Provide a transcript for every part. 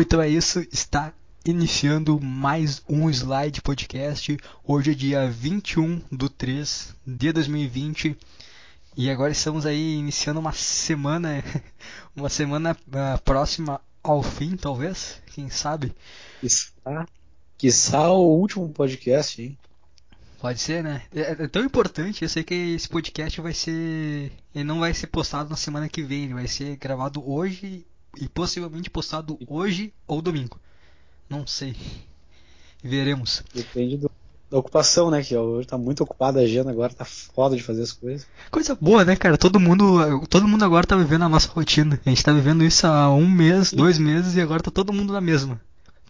Bom, então é isso. Está iniciando mais um Slide Podcast. Hoje é dia 21 do 3 de 2020. E agora estamos aí iniciando uma semana, uma semana uh, próxima ao fim, talvez, quem sabe. Quiçá, quiçá o último podcast, hein? Pode ser, né? É, é, tão importante, eu sei que esse podcast vai ser. Ele não vai ser postado na semana que vem, ele vai ser gravado hoje e possivelmente postado hoje ou domingo. Não sei. Veremos. Depende do, da ocupação, né? Que hoje tá muito ocupado a agenda agora, tá foda de fazer as coisas. Coisa boa, né, cara? Todo mundo, todo mundo agora tá vivendo a nossa rotina. A gente tá vivendo isso há um mês, dois meses e agora tá todo mundo na mesma.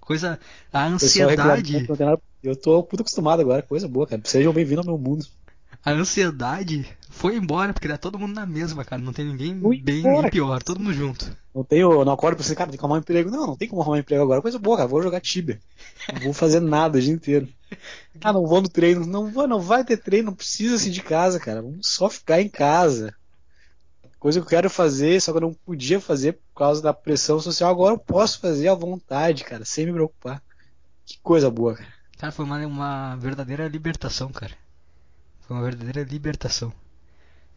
Coisa. A ansiedade. Eu tô muito acostumado agora, coisa boa, cara. Sejam bem-vindos ao meu mundo. A ansiedade foi embora, porque tá todo mundo na mesma, cara. Não tem ninguém bem nem pior, todo mundo junto. Não tenho, não acordo pra você, cara, tem que arrumar um emprego. Não, não tem como arrumar um emprego agora. Coisa boa, cara. Vou jogar Tibia. Não vou fazer nada o dia inteiro. Ah, não vou no treino. Não vou, não vai ter treino, não precisa assim de casa, cara. Vamos só ficar em casa. Coisa que eu quero fazer, só que eu não podia fazer por causa da pressão social. Agora eu posso fazer à vontade, cara, sem me preocupar. Que coisa boa, cara. Cara, foi uma, uma verdadeira libertação, cara. Foi uma verdadeira libertação.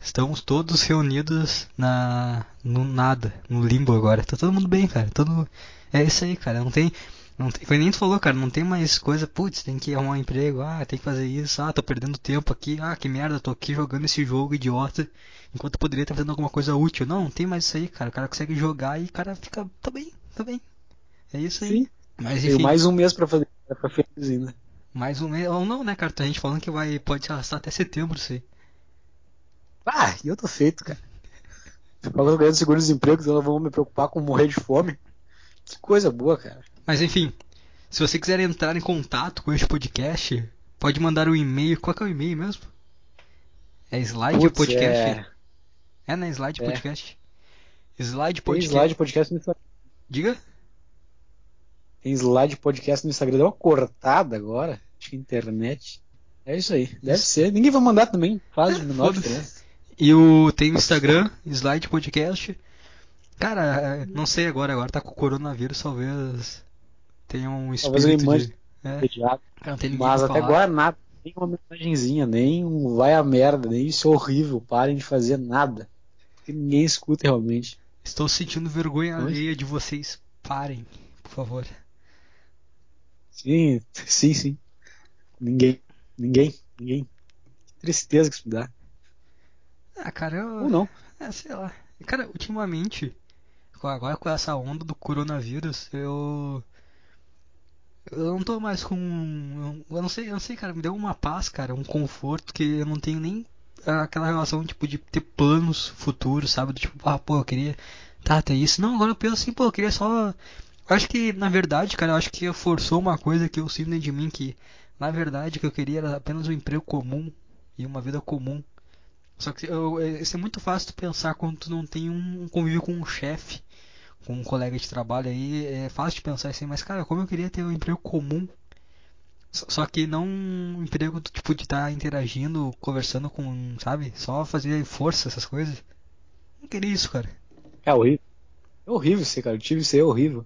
Estamos todos reunidos na no nada, no limbo agora. Tá todo mundo bem, cara. Todo é isso aí, cara. Não tem não tem, foi nem tu falou, cara, não tem mais coisa, putz, tem que arrumar um emprego, ah, tem que fazer isso, ah, tô perdendo tempo aqui, ah, que merda, tô aqui jogando esse jogo idiota, enquanto poderia estar fazendo alguma coisa útil. Não, não tem mais isso aí, cara. O cara consegue jogar e o cara fica, tá bem, tá bem. É isso aí. Sim. Mas enfim. mais um mês para fazer pra feliz ainda. Mais um mês. Ou não, né, cara? Tem gente falando que vai, pode se arrastar até setembro isso aí. Ah, e eu tô feito, cara. Agora ganhando seguro-desemprego, então eu não vou me preocupar com morrer de fome. Que coisa boa, cara. Mas enfim, se você quiser entrar em contato com este podcast, pode mandar um e-mail. Qual que é o e-mail mesmo? É Slide Putz, Podcast? É, é né? Slide é. Podcast. Slide Podcast. Tem slide Podcast. Diga? Tem slide podcast no Instagram. Deu uma cortada agora. Acho que internet. É isso aí. Deve isso. ser. Ninguém vai mandar também. Faz de menor diferença. E o, tem o Instagram, slide podcast. Cara, não sei agora. Agora tá com o coronavírus. Talvez tenha um espírito talvez de... É. Mas até agora nada. Nem uma mensagenzinha, nem um vai a merda, nem isso é horrível. Parem de fazer nada. Ninguém escuta realmente. Estou sentindo vergonha alheia de vocês. Parem, por favor. Sim, sim, sim. Ninguém, ninguém, ninguém. Que tristeza que isso me dá. Ah, cara, eu. Ou não. É, sei lá. Cara, ultimamente, agora com essa onda do coronavírus, eu. Eu não tô mais com. Eu não sei, eu não sei, cara, me deu uma paz, cara, um conforto que eu não tenho nem aquela relação, tipo, de ter planos futuros, sabe? Do tipo, ah, pô, eu queria. Tá, ter isso. Não, agora eu penso assim, pô, eu queria só Acho que, na verdade, cara, eu acho que forçou uma coisa que eu sinto dentro de mim que, na verdade, que eu queria era apenas um emprego comum e uma vida comum. Só que eu, é, isso é muito fácil tu pensar quando tu não tem um convívio com um chefe, com um colega de trabalho aí, é fácil de pensar assim, mas cara, como eu queria ter um emprego comum. Só que não um emprego tipo de estar tá interagindo, conversando com, sabe? Só fazer força, essas coisas. Não queria isso, cara. É horrível. É horrível isso, cara. Eu tive isso aí, é horrível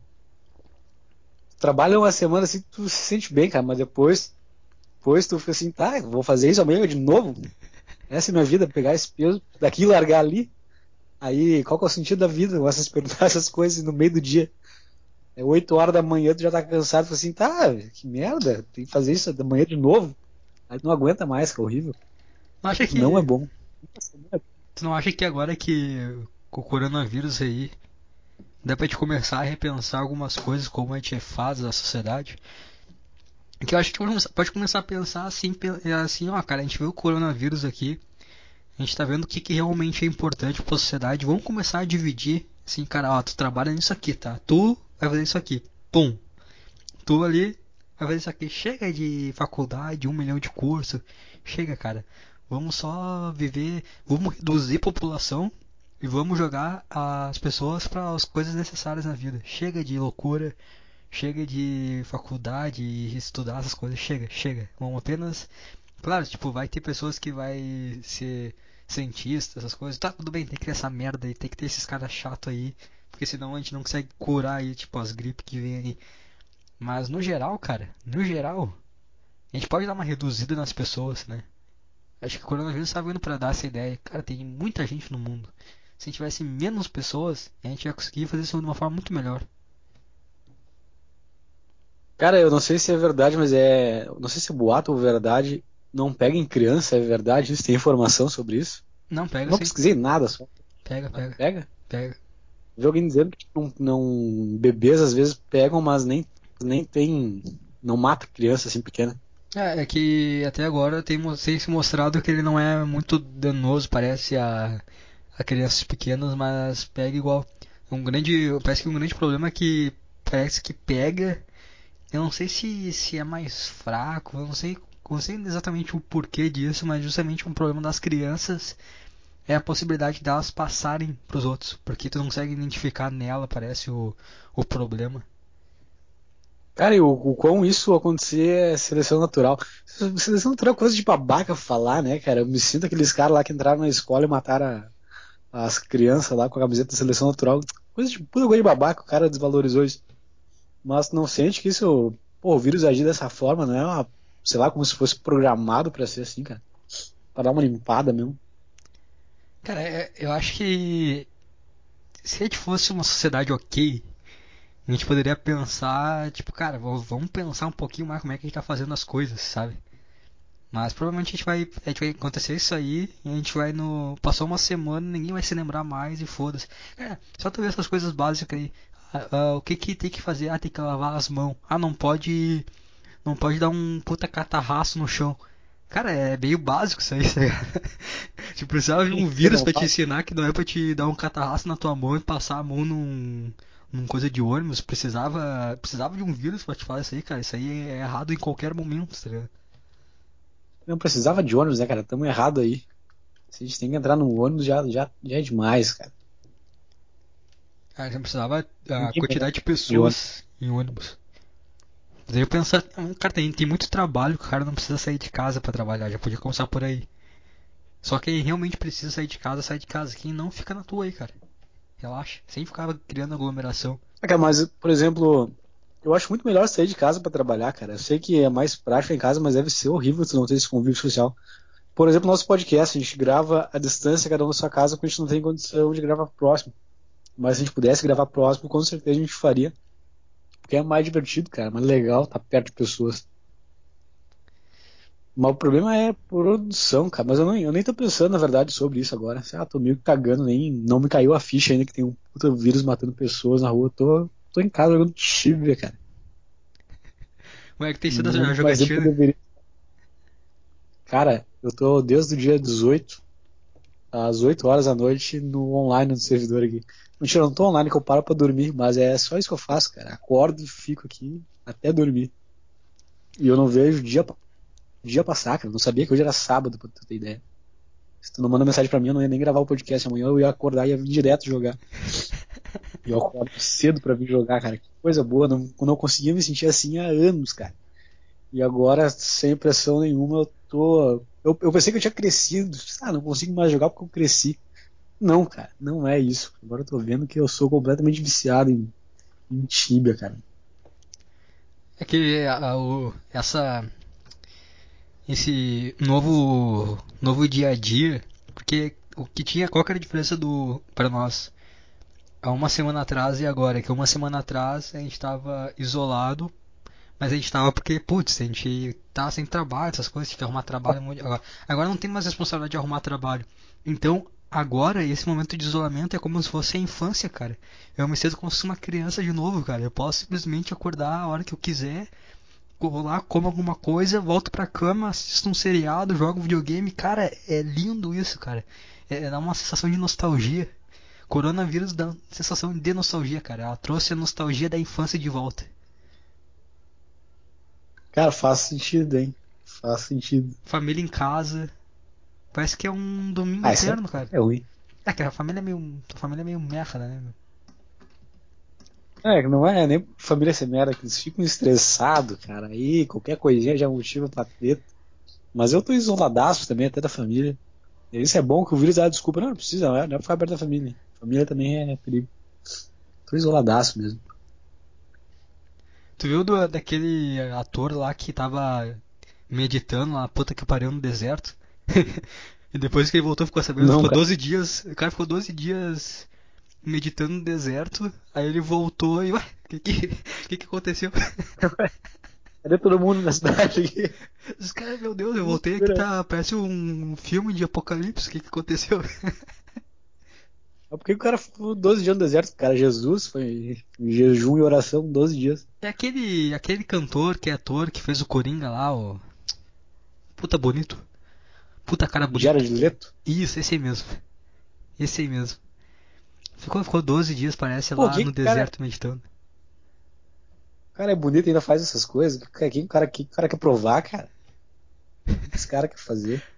trabalha uma semana assim, tu se sente bem, cara, mas depois, depois tu fica assim, tá, vou fazer isso amanhã de novo. Essa é a minha vida, pegar esse peso daqui e largar ali. Aí, qual que é o sentido da vida? Você se perguntar essas coisas no meio do dia. É 8 horas da manhã, tu já tá cansado, tu assim, tá, que merda, tem que fazer isso da manhã de novo. Aí tu não aguenta mais, que é horrível. Não, acha que... não é bom. Tu não acha que agora que com o coronavírus aí dá pra gente começar a repensar algumas coisas, como a gente faz da sociedade. Que eu acho que pode começar a pensar assim, assim, ó, cara, a gente vê o coronavírus aqui, a gente tá vendo o que, que realmente é importante pra sociedade, vamos começar a dividir, assim, cara, ó, tu trabalha nisso aqui, tá? Tu vai fazer isso aqui, pum. Tu ali vai fazer isso aqui, chega de faculdade, um milhão de curso, chega, cara. Vamos só viver, vamos reduzir a população e vamos jogar as pessoas para as coisas necessárias na vida. Chega de loucura, chega de faculdade estudar essas coisas. Chega, chega. Vamos apenas. Claro, tipo, vai ter pessoas que vai ser cientistas, essas coisas. Tá, tudo bem, tem que ter essa merda aí, tem que ter esses caras chato aí. porque senão a gente não consegue curar aí, tipo, as gripes que vem aí. Mas no geral, cara, no geral, a gente pode dar uma reduzida nas pessoas, né? Acho que o coronavírus está vindo para dar essa ideia. Cara, tem muita gente no mundo. Se a gente tivesse menos pessoas, a gente ia conseguir fazer isso de uma forma muito melhor. Cara, eu não sei se é verdade, mas é. Não sei se é boato ou verdade. Não pega em criança, é verdade? Isso tem informação sobre isso? Não, pega Não sim. pesquisei nada só. Pega, pega, Pega? pega. Vi alguém dizendo que não, não- bebês às vezes pegam, mas nem, nem tem. Não mata criança assim pequena. É, é que até agora tem, tem se mostrado que ele não é muito danoso, parece, a, a crianças pequenas, mas pega igual. Um grande, parece que um grande problema que parece que pega. Eu não sei se, se é mais fraco, eu não sei, não sei exatamente o porquê disso, mas justamente um problema das crianças é a possibilidade delas passarem pros outros, porque tu não consegue identificar nela, parece o, o problema. Cara, e o, o quão isso acontecer é seleção natural. Seleção natural é coisa de babaca falar, né, cara? Eu me sinto aqueles caras lá que entraram na escola e mataram a- as crianças lá com a camiseta da seleção natural. Coisa de puta coisa de babaca, o cara desvalorizou isso. Mas não sente que isso, pô, o vírus agir dessa forma, não é uma, sei lá, como se fosse programado pra ser assim, cara. Pra dar uma limpada mesmo. Cara, é- eu acho que se a gente fosse uma sociedade ok, a gente poderia pensar, tipo, cara, vamos pensar um pouquinho mais como é que a gente tá fazendo as coisas, sabe? Mas provavelmente a gente vai, a gente vai acontecer isso aí, e a gente vai no. Passou uma semana, ninguém vai se lembrar mais e foda-se. Cara, só tu ver essas coisas básicas aí. Ah, ah, o que que tem que fazer? Ah, tem que lavar as mãos. Ah, não pode. Não pode dar um puta catarraço no chão. Cara, é meio básico isso aí, tá ligado? Tipo, precisava de um vírus pra te faz. ensinar que não é pra te dar um catarraço na tua mão e passar a mão num, num coisa de ônibus. Precisava, precisava de um vírus pra te falar isso aí, cara. Isso aí é errado em qualquer momento, tá ligado? Não precisava de ônibus, né, cara? Tamo errado aí. Se a gente tem que entrar no ônibus, já, já, já é demais, cara. Ah, já precisava a quantidade de pessoas em ônibus. Daí eu pensar, "Hum, cara, tem, tem muito trabalho que o cara não precisa sair de casa pra trabalhar, já podia começar por aí. Só quem realmente precisa sair de casa, sai de casa. Quem não, fica na tua aí, cara. Relaxa, sem ficar criando aglomeração. Ah, cara, mas, por exemplo, eu acho muito melhor sair de casa pra trabalhar, cara. Eu sei que é mais prático em casa, mas deve ser horrível tu não ter esse convívio social. Por exemplo, nosso podcast, a gente grava à distância, cada um na sua casa, porque a gente não tem condição de gravar próximo. Mas se a gente pudesse gravar próximo, com certeza a gente faria. Porque é mais divertido, cara, mais legal estar perto de pessoas. Mas o problema é produção, cara. Mas eu, não, eu nem tô pensando, na verdade, sobre isso agora. Ah, tô meio cagando, nem não me caiu a ficha ainda que tem um puta vírus matando pessoas na rua. Tô, tô em casa jogando Tibia, cara. Ué, que tem sido a eu jogatina. deveria- Cara, eu tô desde o dia 18, às 8 horas da noite, no online no servidor aqui. Mentira, eu não tô online que eu paro pra dormir, mas é só isso que eu faço, cara. Acordo e fico aqui até dormir. E eu não vejo dia, dia passar, cara. Eu não sabia que hoje era sábado, pra tu ter ideia. Se tu não manda mensagem pra mim, eu não ia nem gravar o podcast amanhã, eu ia acordar e ia vir direto jogar. E eu acordo cedo pra vir jogar, cara. Que coisa boa. Não, não conseguia me sentir assim há anos, cara. E agora, sem pressão nenhuma, eu tô. Eu, eu pensei que eu tinha crescido. Ah, não consigo mais jogar porque eu cresci. Não, cara, não é isso. Agora eu tô vendo que eu sou completamente viciado em, em Tibia, cara. É que a- a- o- essa esse novo novo dia a dia, porque o que tinha qual que era a diferença do para nós há uma semana atrás e agora, que uma semana atrás a gente estava isolado, mas a gente estava porque putz, a gente tava sem trabalho, essas coisas, tinha que arrumar trabalho, agora, agora não tem mais responsabilidade de arrumar trabalho. Então, agora esse momento de isolamento é como se fosse a infância, cara. Eu me sinto como se fosse uma criança de novo, cara. Eu posso simplesmente acordar a hora que eu quiser, vou lá, como alguma coisa, volto pra cama, assisto um seriado, jogo um videogame. Cara, é lindo isso, cara. É, dá uma sensação de nostalgia. Coronavírus dá uma sensação de nostalgia, cara. Ela trouxe a nostalgia da infância de volta. Cara, faz sentido, hein? Faz sentido. Família em casa. Parece que é um domingo Ah, é, eterno, cara. é ruim. É que a família é meio. A família é meio merda, né? É, não é nem família ser merda, que eles ficam estressados, cara. Aí qualquer coisinha já é motivo pra treta. Mas eu tô isoladaço também, até da família. Isso é bom que o vírus dá desculpa. Não, não precisa, não é, não é pra ficar perto da família. Família também é perigo. Tô isoladaço mesmo. Tu viu do, daquele ator lá que tava meditando lá, puta que pariu no deserto? e depois que ele voltou, ficou sabendo, Não, ficou cara. 12 dias. O cara ficou 12 dias meditando no deserto. Aí ele voltou e, ué, o que que, que que aconteceu? Cadê todo mundo na cidade aqui? Os caras, meu Deus, eu voltei aqui, tá, parece um filme de apocalipse, o que que aconteceu? Mas por que o cara ficou 12 dias no deserto? Cara, Jesus foi jejum e oração 12 dias. É aquele, aquele cantor que é ator que fez o Coringa lá, o. Puta bonito. Puta cara bonito. Jared Leto? Isso, esse aí mesmo. Esse aí mesmo. Ficou, ficou 12 dias, parece, Pô, lá no cara- deserto meditando. O cara é bonito e ainda faz essas coisas. O cara, que o cara quer provar, cara? Esse cara quer fazer.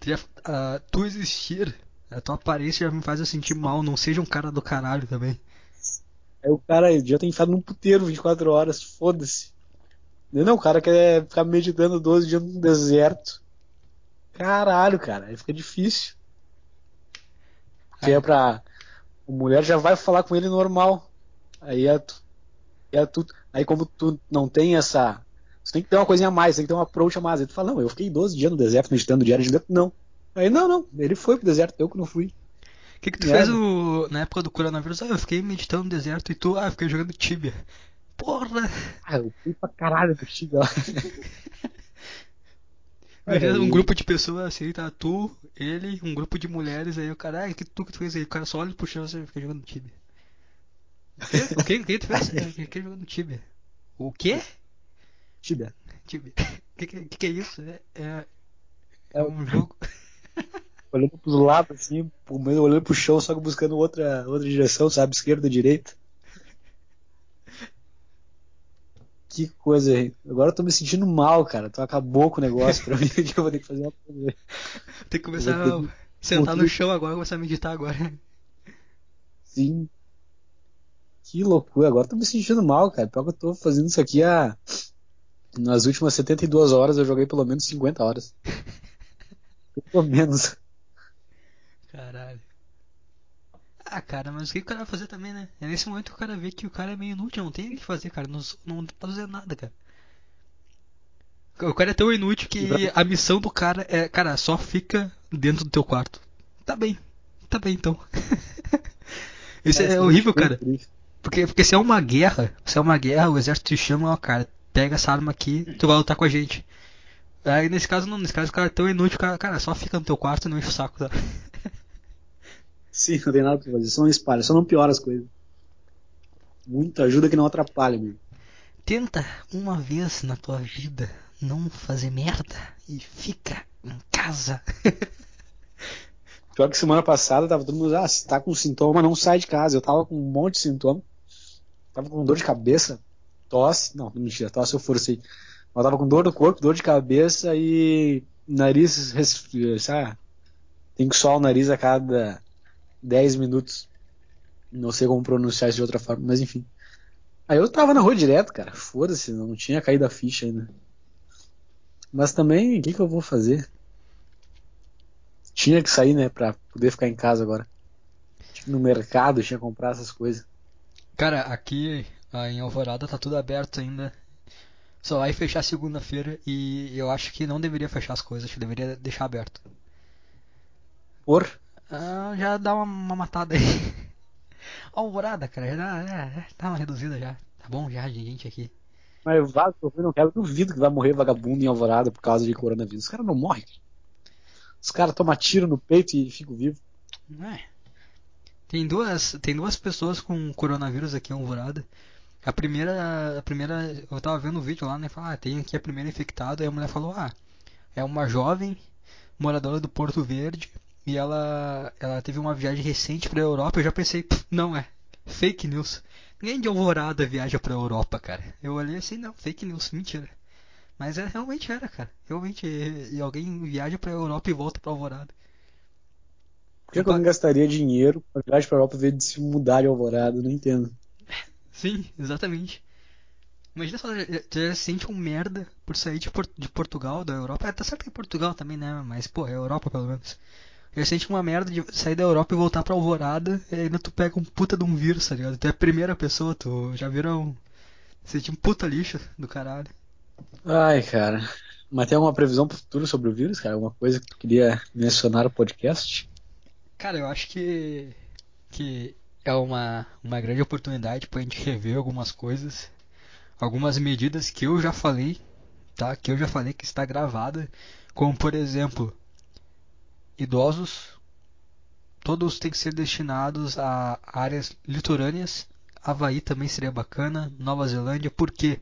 Tu, já, ah, tu existir, a tua aparência já me faz eu sentir mal, não seja um cara do caralho também. Aí o cara já tem enfiado num puteiro 24 horas, foda-se. Não, não, o cara quer ficar meditando 12 dias no deserto. Caralho, cara, aí fica difícil. Aí- é pra. A mulher já vai falar com ele normal. Aí é tu. É tu aí como tu não tem essa. Tu tem que ter uma coisinha a mais, tem que ter um approach a mais. Aí tu fala, não, eu fiquei 12 dias no deserto meditando diário de dentro. Não. Aí não, não. Ele foi pro deserto, eu que não fui. O que, que tu Merda. fez o- na época do coronavírus? Ah, eu fiquei meditando no deserto e tu, ah, eu fiquei jogando Tibia. Porra! Ah, eu fui pra caralho do Chico lá. Imagina Aí- um grupo de pessoas assim, tá tu, ele, um grupo de mulheres, aí o cara, ah, que tu que tu fez aí? O cara só olha pro chão e você fica jogando Tibia. O que, o que tu fez? Eu fiquei jogando Tibia. O quê? Tibia. Tibia. O que, que, que é isso? É, é, é É um jogo. olhando pros lados, assim, olhando pro chão, só que buscando outra, outra direção, sabe? Esquerda, direita. Que coisa aí. Agora eu tô me sentindo mal, cara. Tu acabou com o negócio pra mim que eu vou ter que fazer uma coisa. Tem que começar a ter sentar no chão agora, começar a meditar agora. Sim. Que loucura. Agora eu tô me sentindo mal, cara. Pior que eu tô fazendo isso aqui há. Nas últimas 72 horas eu joguei pelo menos 50 horas. Pelo menos. Caralho. Ah, cara, mas o que o cara vai fazer também, né? É nesse momento que o cara vê que o cara é meio inútil, não tem o que fazer, cara. Não, não tá fazendo nada, cara. O cara é tão inútil que a missão do cara é, cara, só fica dentro do teu quarto. Tá bem, tá bem então. Isso é, horrível, cara. Porque, porque se é uma guerra, se é uma guerra, o exército te chama, ó, cara, pega essa arma aqui, tu vai lutar com a gente. Aí nesse caso não, nesse caso o cara é tão inútil, cara, cara, só fica no teu quarto e não enche o saco, tá? Sim, não tem nada pra fazer. Só não espalha, só não piora as coisas. Muita ajuda que não atrapalha, amigo. Tenta uma vez na tua vida não fazer merda e fica em casa. Pior que semana passada tava todo mundo, ah, se tá com sintoma, não sai de casa. Eu tava com um monte de sintoma. Tava com dor de cabeça, tosse. Não, mentira, tosse eu forcei. Eu tava com dor no corpo, dor de cabeça e nariz sabe? Tem que suar o nariz a cada 10 minutos. Não sei como pronunciar isso de outra forma, mas enfim. Aí eu tava na rua direto, cara. Foda-se, não tinha caído a ficha ainda. Mas também, o que, que eu vou fazer? Tinha que sair, né, pra poder ficar em casa agora. Tinha no mercado, tinha que comprar essas coisas. Cara, aqui ah, em Alvorada tá tudo aberto ainda. Só vai fechar segunda-feira e eu acho que não deveria fechar as coisas, acho que deveria deixar aberto. Por? Ah, já dá uma, uma matada aí. Alvorada, cara, já dá, é, dá uma reduzida já. Tá bom já de gente aqui. Mas vago, eu não quero, duvido que vai morrer vagabundo em Alvorada por causa de coronavírus. Os caras não morrem. Os caras tomam tiro no peito e ficam vivos. É. Tem duas, tem duas pessoas com coronavírus aqui em Alvorada. A primeira, a primeira, eu tava vendo o vídeo lá, né? Falar, ah, tem aqui a primeira infectada. Aí a mulher falou, ah, é uma jovem moradora do Porto Verde e ela, ela teve uma viagem recente pra Europa. Eu já pensei, "Pff, não é, fake news. Ninguém de Alvorada viaja pra Europa, cara. Eu olhei assim, não, fake news, mentira. Mas é, realmente era, cara. Realmente, e, alguém viaja pra Europa e volta pra Alvorada. Por que, alguém gastaria dinheiro pra viagem pra Europa ver de se mudar de Alvorada? Não entendo. Sim, exatamente. Imagina só, já, já se sente um merda por sair de Portugal, da Europa. É, tá certo que é Portugal também, né? Mas, pô, é Europa pelo menos. Já sente uma merda de sair da Europa e voltar pra Alvorada, e ainda tu pega um puta de um vírus, tá ligado? Tu é a primeira pessoa, tu já vira um. Sente um puta lixo do caralho. Ai, cara. Mas tem alguma previsão pro futuro sobre o vírus, cara? Alguma coisa que tu queria mencionar no podcast? Cara, eu acho que. que é uma, uma grande oportunidade pra gente rever algumas coisas. Algumas medidas que eu já falei, tá? Que eu já falei que está gravada. Como por exemplo, idosos. Todos têm que ser destinados a áreas litorâneas. Havaí também seria bacana. Nova Zelândia, porque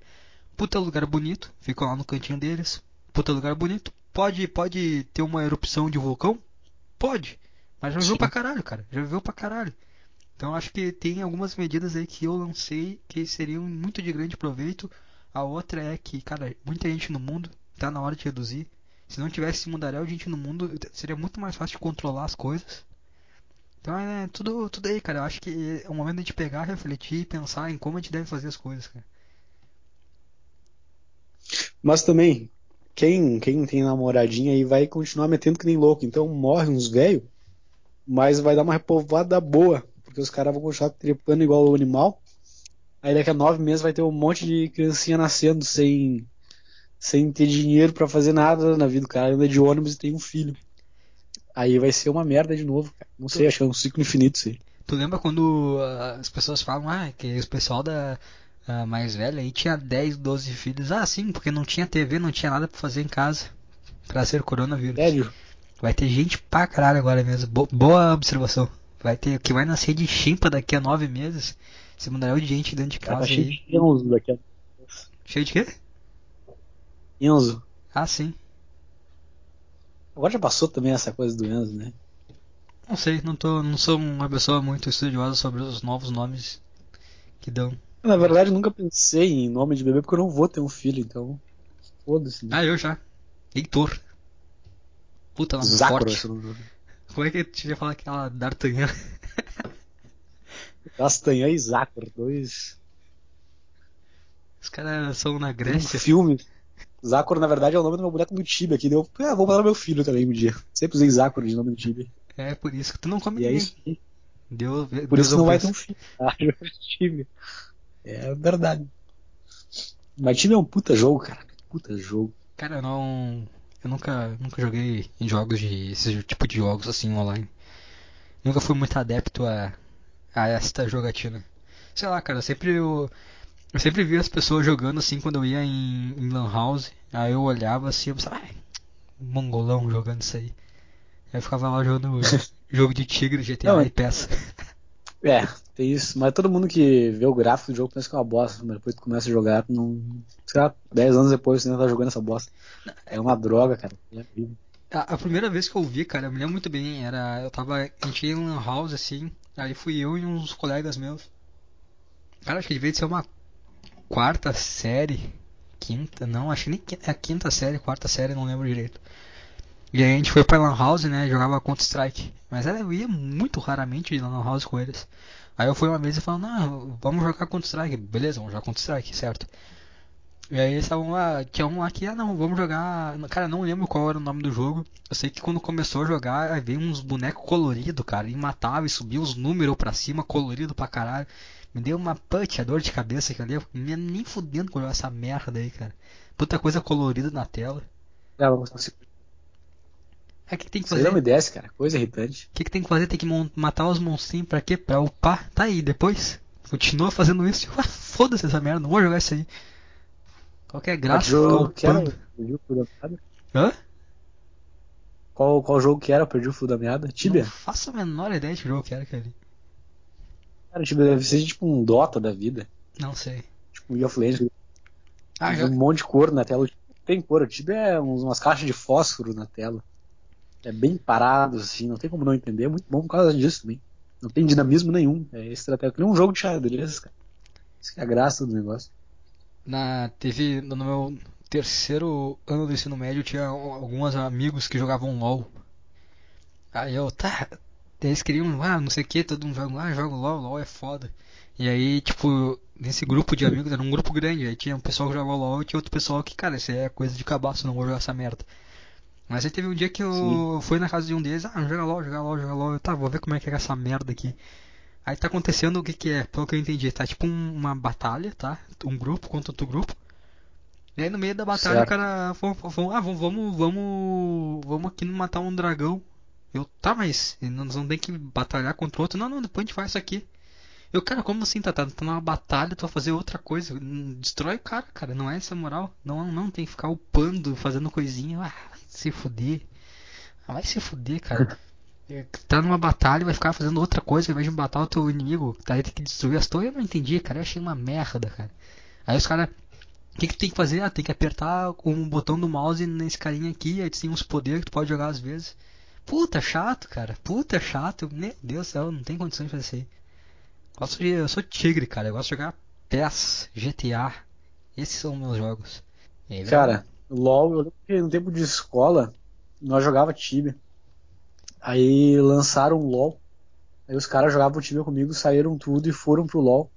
puta lugar bonito, ficam lá no cantinho deles. Puta lugar bonito. Pode, pode ter uma erupção de vulcão? Pode. Mas já viveu Sim. pra caralho, cara. Já viveu pra caralho. Então acho que tem algumas medidas aí que eu não sei que seriam muito de grande proveito. A outra é que, cara, muita gente no mundo tá na hora de reduzir. Se não tivesse mundaréu de gente no mundo, seria muito mais fácil de controlar as coisas. Então é tudo, tudo aí, cara. Eu acho que é o momento de pegar, refletir e pensar em como a gente deve fazer as coisas, cara. Mas também, quem, quem tem namoradinha aí vai continuar metendo que nem louco. Então morre uns velho, mas vai dar uma repovoada boa. Porque os caras vão continuar trepando igual o animal. Aí daqui a nove meses vai ter um monte de criancinha nascendo sem, sem ter dinheiro pra fazer nada na vida. O cara anda de ônibus e tem um filho. Aí vai ser uma merda de novo, cara. Não sei, acho que é um ciclo infinito isso aí. Tu lembra quando ah, as pessoas falam, ah, que o pessoal da ah, mais velha aí tinha 10, 12 filhos? Ah, sim, porque não tinha TV, não tinha nada pra fazer em casa. Pra ser coronavírus. Sério? Vai ter gente pra caralho agora mesmo. Bo- boa observação. Vai ter que vai nascer de chimpa daqui a nove meses. Esse mundaréu de gente dentro de Cara, casa tá cheio de daqui a Cheio de quê? Enzo. Ah, sim. Agora já passou também essa coisa do Enzo, né? Não sei, não, tô, não sou uma pessoa muito estudiosa sobre os novos nomes que dão. Na verdade, eu nunca pensei em nome de bebê porque eu não vou ter um filho, então. Foda-se. Né? Ah, eu já. Heitor. Puta, nome Zácaro, forte. nome. Como é que tu ia falar aquela D'Artagnan? Castanha e Zácaro, dois. Os caras são na Um Grécia. filme. Zácaro, na verdade, é o nome do meu boneco do Tibia aqui. Deu, ah, vou mandar meu filho também um dia. Sempre usei Zácaro de nome do Tibia. É por isso que tu não come E é ninguém. isso. aí. Deu, Por Deus isso não vai ter um filho. Ah, Tibia. É verdade. Mas Tibia é um puta jogo, cara. Puta jogo. Cara, eu não. Eu nunca, nunca joguei em jogos de. esse tipo de jogos assim online. Nunca fui muito adepto a, a esta jogatina. Sei lá, cara, sempre eu, eu sempre via as pessoas jogando assim quando eu ia em, em Lan House. Aí eu olhava assim, eu pensava, ai, mongolão jogando isso aí. Aí eu ficava lá jogando jogo de tigre, GTA Não, e peça. É, tem isso. Mas todo mundo que vê o gráfico do jogo pensa que é uma bosta. Mas depois tu começa a jogar, não. Sei lá, 10 anos depois você ainda tá jogando essa bosta. É uma droga, cara. É. A, a primeira vez que eu vi, cara, eu me lembro muito bem, era. Eu tava. A gente ia em Lan House assim, aí fui eu e uns colegas meus. Cara, acho que devia ser uma quarta série. Quinta, não, acho que nem quinta, é a quinta série, quarta série, não lembro direito. E aí a gente foi pra Lan House, né? Jogava Counter Strike. Mas eu ia muito raramente na Lan House com eles. Aí eu fui uma vez e falei, não, vamos jogar Counter Strike. Beleza, vamos jogar Counter Strike, certo. E aí eles estavam lá, tinha um lá que, ah não, vamos jogar. Cara, não lembro qual era o nome do jogo. Eu sei que quando começou a jogar, aí veio uns bonecos coloridos, cara, e matava e subia os números pra cima, colorido pra caralho. Me deu uma punch, a dor de cabeça que ali, eu nem fudendo com essa merda aí, cara. Puta coisa colorida na tela. É, o que, que tem que fazer? não me desce, cara. Coisa irritante. O que, que tem que fazer? Tem que matar os monstrinhos pra quê? Pra upar? Tá aí, depois. Continua fazendo isso. Ah, foda-se essa merda, não vou jogar isso aí. Qual que é a graça? Qual jogo. Hã? Qual, qual jogo que era? Perdi o fio da meada. Tibia? Não faço a menor ideia de que jogo que era aquele. Cara, Tibia deve ser tipo um Dota da vida. Não sei. Tipo League of Legends. Ah, já... um monte de cor na tela. Tem cor. O Tibia é umas caixas de fósforo na tela. É bem parado, assim. Não tem como não entender. É muito bom por causa disso também. Não tem dinamismo nenhum. É estratégia. Nem um jogo de xadrez, cara. Isso que é a graça do negócio. Na, teve no meu terceiro ano do ensino médio tinha alguns amigos que jogavam LOL. Aí eu, tá, eles queriam, ah, não sei o que, todo mundo joga, ah, joga LOL, LOL é foda. E aí, tipo, nesse grupo de amigos, era um grupo grande, aí tinha um pessoal que jogava LOL e tinha outro pessoal que, cara, isso é coisa de cabaço, não vou jogar essa merda. Mas aí teve um dia que eu Sim. fui na casa de um deles, ah, joga LOL, joga LOL, joga LOL. Eu, tá, vou ver como é que é essa merda aqui. Aí tá acontecendo o que que é, pelo que eu entendi, tá tipo um- uma batalha, tá? Um grupo contra outro grupo. E aí no meio da batalha Certo. o cara falou, falou, ah, vamos, vamos, vamos, vamos aqui matar um dragão. Eu, tá, mas nós não tem que batalhar contra o outro. Não, não, depois a gente faz isso aqui. Eu, cara, como assim, tá, tá, tá numa batalha, tu vai fazer outra coisa. Hum, Destrói o cara, cara, não é essa moral. Não, não, tem que ficar upando, fazendo coisinha. Ah, vai se fuder. Ah, vai se fuder, cara. É, Tá numa batalha vai ficar fazendo outra coisa ao invés de matar o teu inimigo. Tá aí tem que destruir as torres. Eu não entendi, cara. Eu achei uma merda, cara. Aí os caras. O que, que tem que fazer? Ah, tem que apertar o botão do mouse nesse carinha aqui. Aí tem uns poderes que tu pode jogar às vezes. Puta chato, cara. Puta chato. Meu Deus do céu, não tem condições de fazer isso aí. Gosto de, eu sou tigre, cara. Eu gosto de jogar PES, GTA. Esses são meus jogos. Aí, Cara, LOL, eu lembro que no tempo de escola, nós jogava Tibia. Aí lançaram o LOL. Aí os caras jogavam Tibia comigo, saíram tudo e foram pro LOL.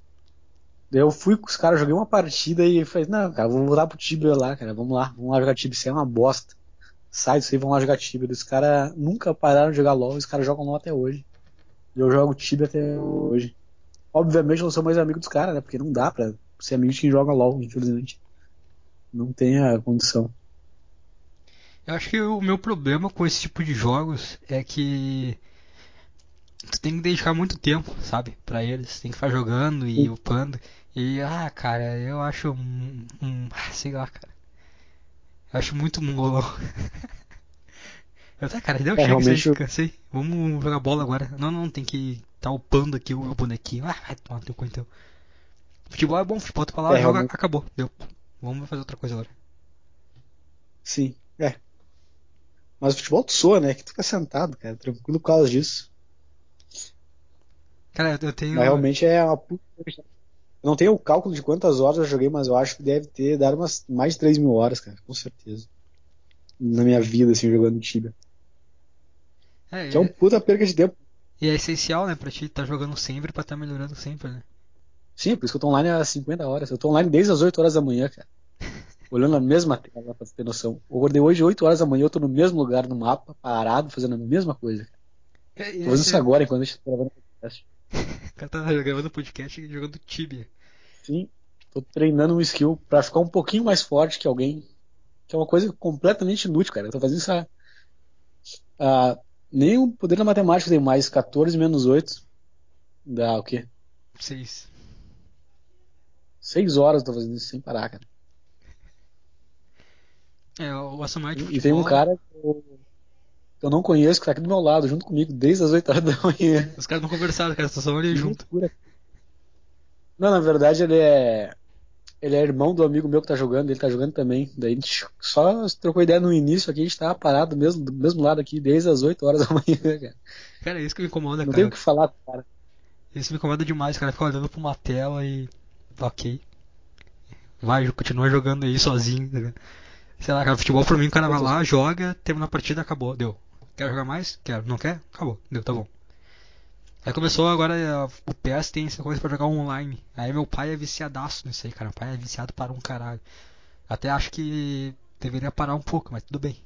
Daí eu fui com os caras, joguei uma partida e falei, não, cara, vou voltar pro Tibia lá, cara, vamos lá, vamos lá jogar Tibia, isso é uma bosta. Sai disso aí, vamos lá jogar Tibia. Os caras nunca pararam de jogar LOL, os caras jogam LOL até hoje. E eu jogo Tibia até hoje. Obviamente eu não sou mais amigo dos caras, né? Porque não dá pra ser amigo de quem joga LOL, infelizmente. Não tem a condição. Eu acho que o meu problema com esse tipo de jogos é que tu tem que dedicar muito tempo, sabe, Pra eles. Tem que ficar jogando e upando. E ah, cara, eu acho um, um ah, sei lá, cara. Eu acho muito mongolão. Eu tá, cara, deu É, chega realmente eu- cansei. Vamos jogar bola agora. Não, não, tem que tá upando aqui o bonequinho. Ah, vai tomar teu cu então. Futebol é bom, futebol tu vai lá, É, joga, realmente. acabou. Deu. Vamos fazer outra coisa agora. Sim, é. Mas o futebol tu soa, né? Que tu fica sentado, cara, tranquilo por causa disso. Cara, eu- eu tenho. Mas realmente é uma puta. Não tenho o cálculo de quantas horas eu joguei, mas eu acho que deve ter dado umas mais de 3 mil horas, cara, com certeza. Na minha vida, assim, jogando Tibia. É, Que é um puta perca de tempo. E é essencial, né, pra ti estar jogando sempre pra estar melhorando sempre, né? Sim, por isso que eu tô online há 50 horas. Eu tô online desde as 8 horas da manhã, cara. Olhando a mesma tela pra ter noção. Eu acordei hoje 8 horas da manhã, eu tô no mesmo lugar no mapa, parado, fazendo a mesma coisa. Cara. É, Tô fazendo isso agora, enquanto a gente tá gravando o podcast. O cara tá gravando podcast e jogando Tibia. Sim, tô treinando um skill pra ficar um pouquinho mais forte que alguém. Que é uma coisa completamente inútil, cara. Eu tô fazendo isso há. nem o poder da matemática tem mais. 14 menos 8 dá o quê? Seis. 6 horas eu tô fazendo isso sem parar, cara. É, o Assamite E, Futebol... e tem um cara que eu, não conheço que tá aqui do meu lado, junto comigo, desde as 8 horas da manhã. Os caras não conversaram, cara, só ali junto. Não, na verdade ele é. Ele é irmão do amigo meu que tá jogando, ele tá jogando também. Daí a gente só trocou ideia no início aqui, a gente tava parado mesmo, do mesmo lado aqui, desde as 8 horas da manhã, cara. Cara, é isso que me incomoda, Não cara. tem o que falar cara. Isso me incomoda demais, cara. Ficar olhando pra uma tela e. Ok. Vai, continua jogando aí sozinho. tá ligado? Sei lá, cara, futebol pra mim, o cara vai lá, joga, termina a partida, acabou, deu. Quer jogar mais? Quero. Não quer? Acabou, deu, tá bom. Aí começou agora, eh, o PS tem essa coisa pra jogar online. Aí meu pai é viciadaço nisso aí, cara. Meu pai é viciado para um caralho. Até acho que deveria parar um pouco, mas tudo bem.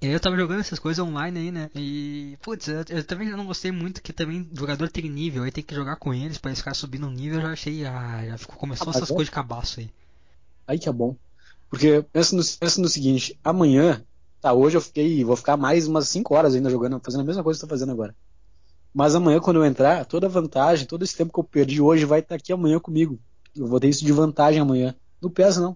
E aí eu tava jogando essas coisas online aí, né? E, putz, eu, eu também não gostei muito que também jogador tem nível, aí tem que jogar com eles pra eles ficarem subindo o nível, eu já achei, ah, já ficou, começou Ah, essas é- coisas de cabaço aí. Aí que é bom. Porque pensa no, pensa no seguinte, amanhã, tá, hoje eu fiquei, vou ficar mais umas 5 horas ainda jogando, fazendo a mesma coisa que eu tô fazendo agora. Mas amanhã, quando eu entrar, toda a vantagem, todo esse tempo que eu perdi hoje vai estar aqui amanhã comigo. Eu vou ter isso de vantagem amanhã. No PES não.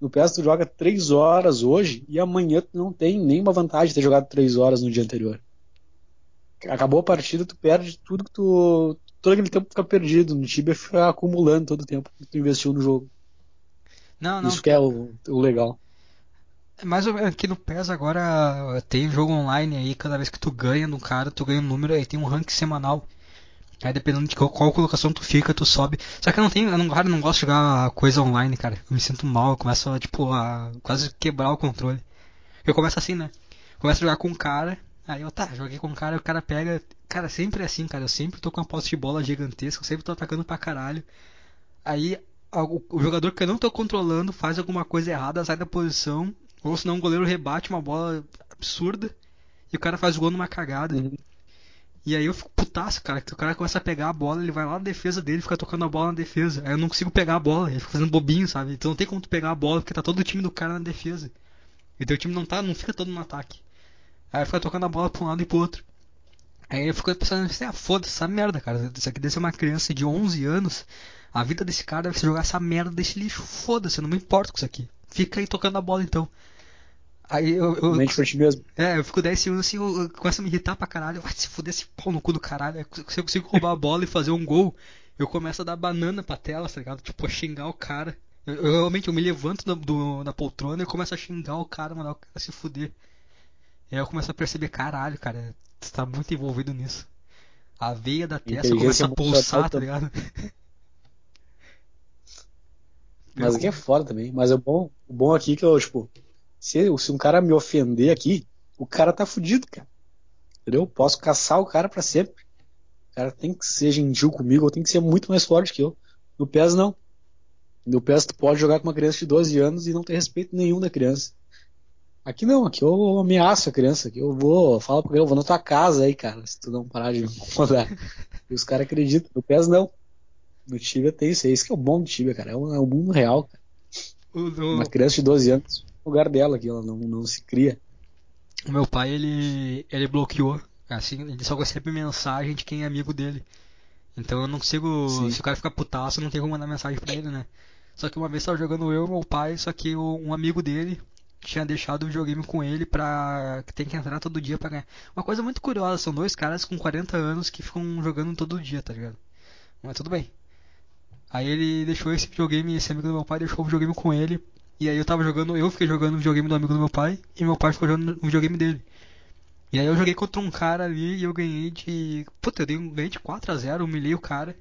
No PES tu joga 3 horas hoje e amanhã tu não tem nenhuma vantagem de ter jogado 3 horas no dia anterior. Acabou a partida, tu perde tudo que tu. Todo aquele tempo fica perdido. No Tibia fica acumulando todo o tempo que tu investiu no jogo. Não, não, Isso que é o, o legal. Mas eu- aqui no PES agora tem jogo online aí, cada vez que tu ganha no cara, tu ganha um número, aí tem um ranking semanal. Aí dependendo de qual, qual colocação tu fica, tu sobe. Só que eu não tenho, eu não, cara, eu não gosto de jogar coisa online, cara. Eu me sinto mal, eu começo tipo, a quase quebrar o controle. Eu começo assim, né? Começo a jogar com um cara, aí eu, tá, joguei com um cara, o cara pega. Cara, sempre é assim, cara. Eu sempre tô com uma posse de bola gigantesca, eu sempre tô atacando pra caralho. Aí o jogador que eu não tô controlando faz alguma coisa errada, sai da posição, Ou senão o goleiro rebate uma bola absurda e o cara faz o gol numa cagada. Uhum. E aí eu fico putaço, cara, que o cara começa a pegar a bola, ele vai lá na defesa dele, fica tocando a bola na defesa. Aí eu não consigo pegar a bola, ele fica fazendo bobinho, sabe? Então não tem como tu pegar a bola, porque tá todo o time do cara na defesa. E teu time não tá, não fica todo no ataque. Aí fica tocando a bola pra um lado e pro outro. Aí eu fico pensando assim, ah, foda-se essa merda, cara. Isso aqui deve ser uma criança de 11 anos. A vida desse cara deve ser jogar essa merda desse lixo. Foda-se, eu não me importo com isso aqui. Fica aí tocando a bola então. Aí eu. eu Mente pra ti mesmo. é, eu fico 10 segundos assim, eu, eu começo a me irritar pra caralho. Vai se fuder esse pau no cu do caralho. Aí, Se eu consigo roubar a bola e fazer um gol, eu começo a dar banana pra tela, tá ligado? Tipo, a xingar o cara. Eu, eu realmente eu me levanto do, do- da poltrona e começo a xingar o cara, mandar o cara se fuder. E aí eu começo a perceber, caralho, cara, você tá muito envolvido nisso. A veia da testa começa a pulsar, tá ligado? Mas aqui é foda também. Mas o bom, o bom aqui é que eu, tipo, se, se um cara me ofender aqui, o cara tá fudido, cara. Entendeu? Eu posso caçar o cara pra sempre. O cara tem que ser gentil comigo, ou tem que ser muito mais forte que eu. No PES não. No PES tu pode jogar com uma criança de 12 anos e não ter respeito nenhum da criança. Aqui não, aqui eu ameaço a criança, aqui eu vou, falo pra ele, eu vou na tua casa aí, cara, se tu não parar de me incomodar. E os caras acreditam. No PES não. No Tibia tem isso, é isso que é o bom do Tibia, cara. É o, é o mundo real, cara. O, o- Uma criança de 12 anos, no lugar dela aqui, ela não, não se cria. O meu pai, ele, ele bloqueou, assim, ele só recebe mensagem de quem é amigo dele. Então eu não consigo, Sim. se o cara ficar putaço, não tem como mandar mensagem pra ele, né? Só que uma vez tava jogando eu e meu pai, só que um amigo dele tinha deixado o videogame com ele pra. que tem que entrar todo dia pra ganhar. Uma coisa muito curiosa, são dois caras com 40 anos que ficam jogando todo dia, tá ligado? Mas tudo bem. Aí ele deixou esse videogame, esse amigo do meu pai deixou o videogame com ele. E aí eu tava jogando, eu fiquei jogando o videogame do amigo do meu pai e meu pai ficou jogando o videogame dele. E aí eu joguei contra um cara ali e eu ganhei de. Puta, eu dei um, ganhei de 4 a 0 humilhei o cara.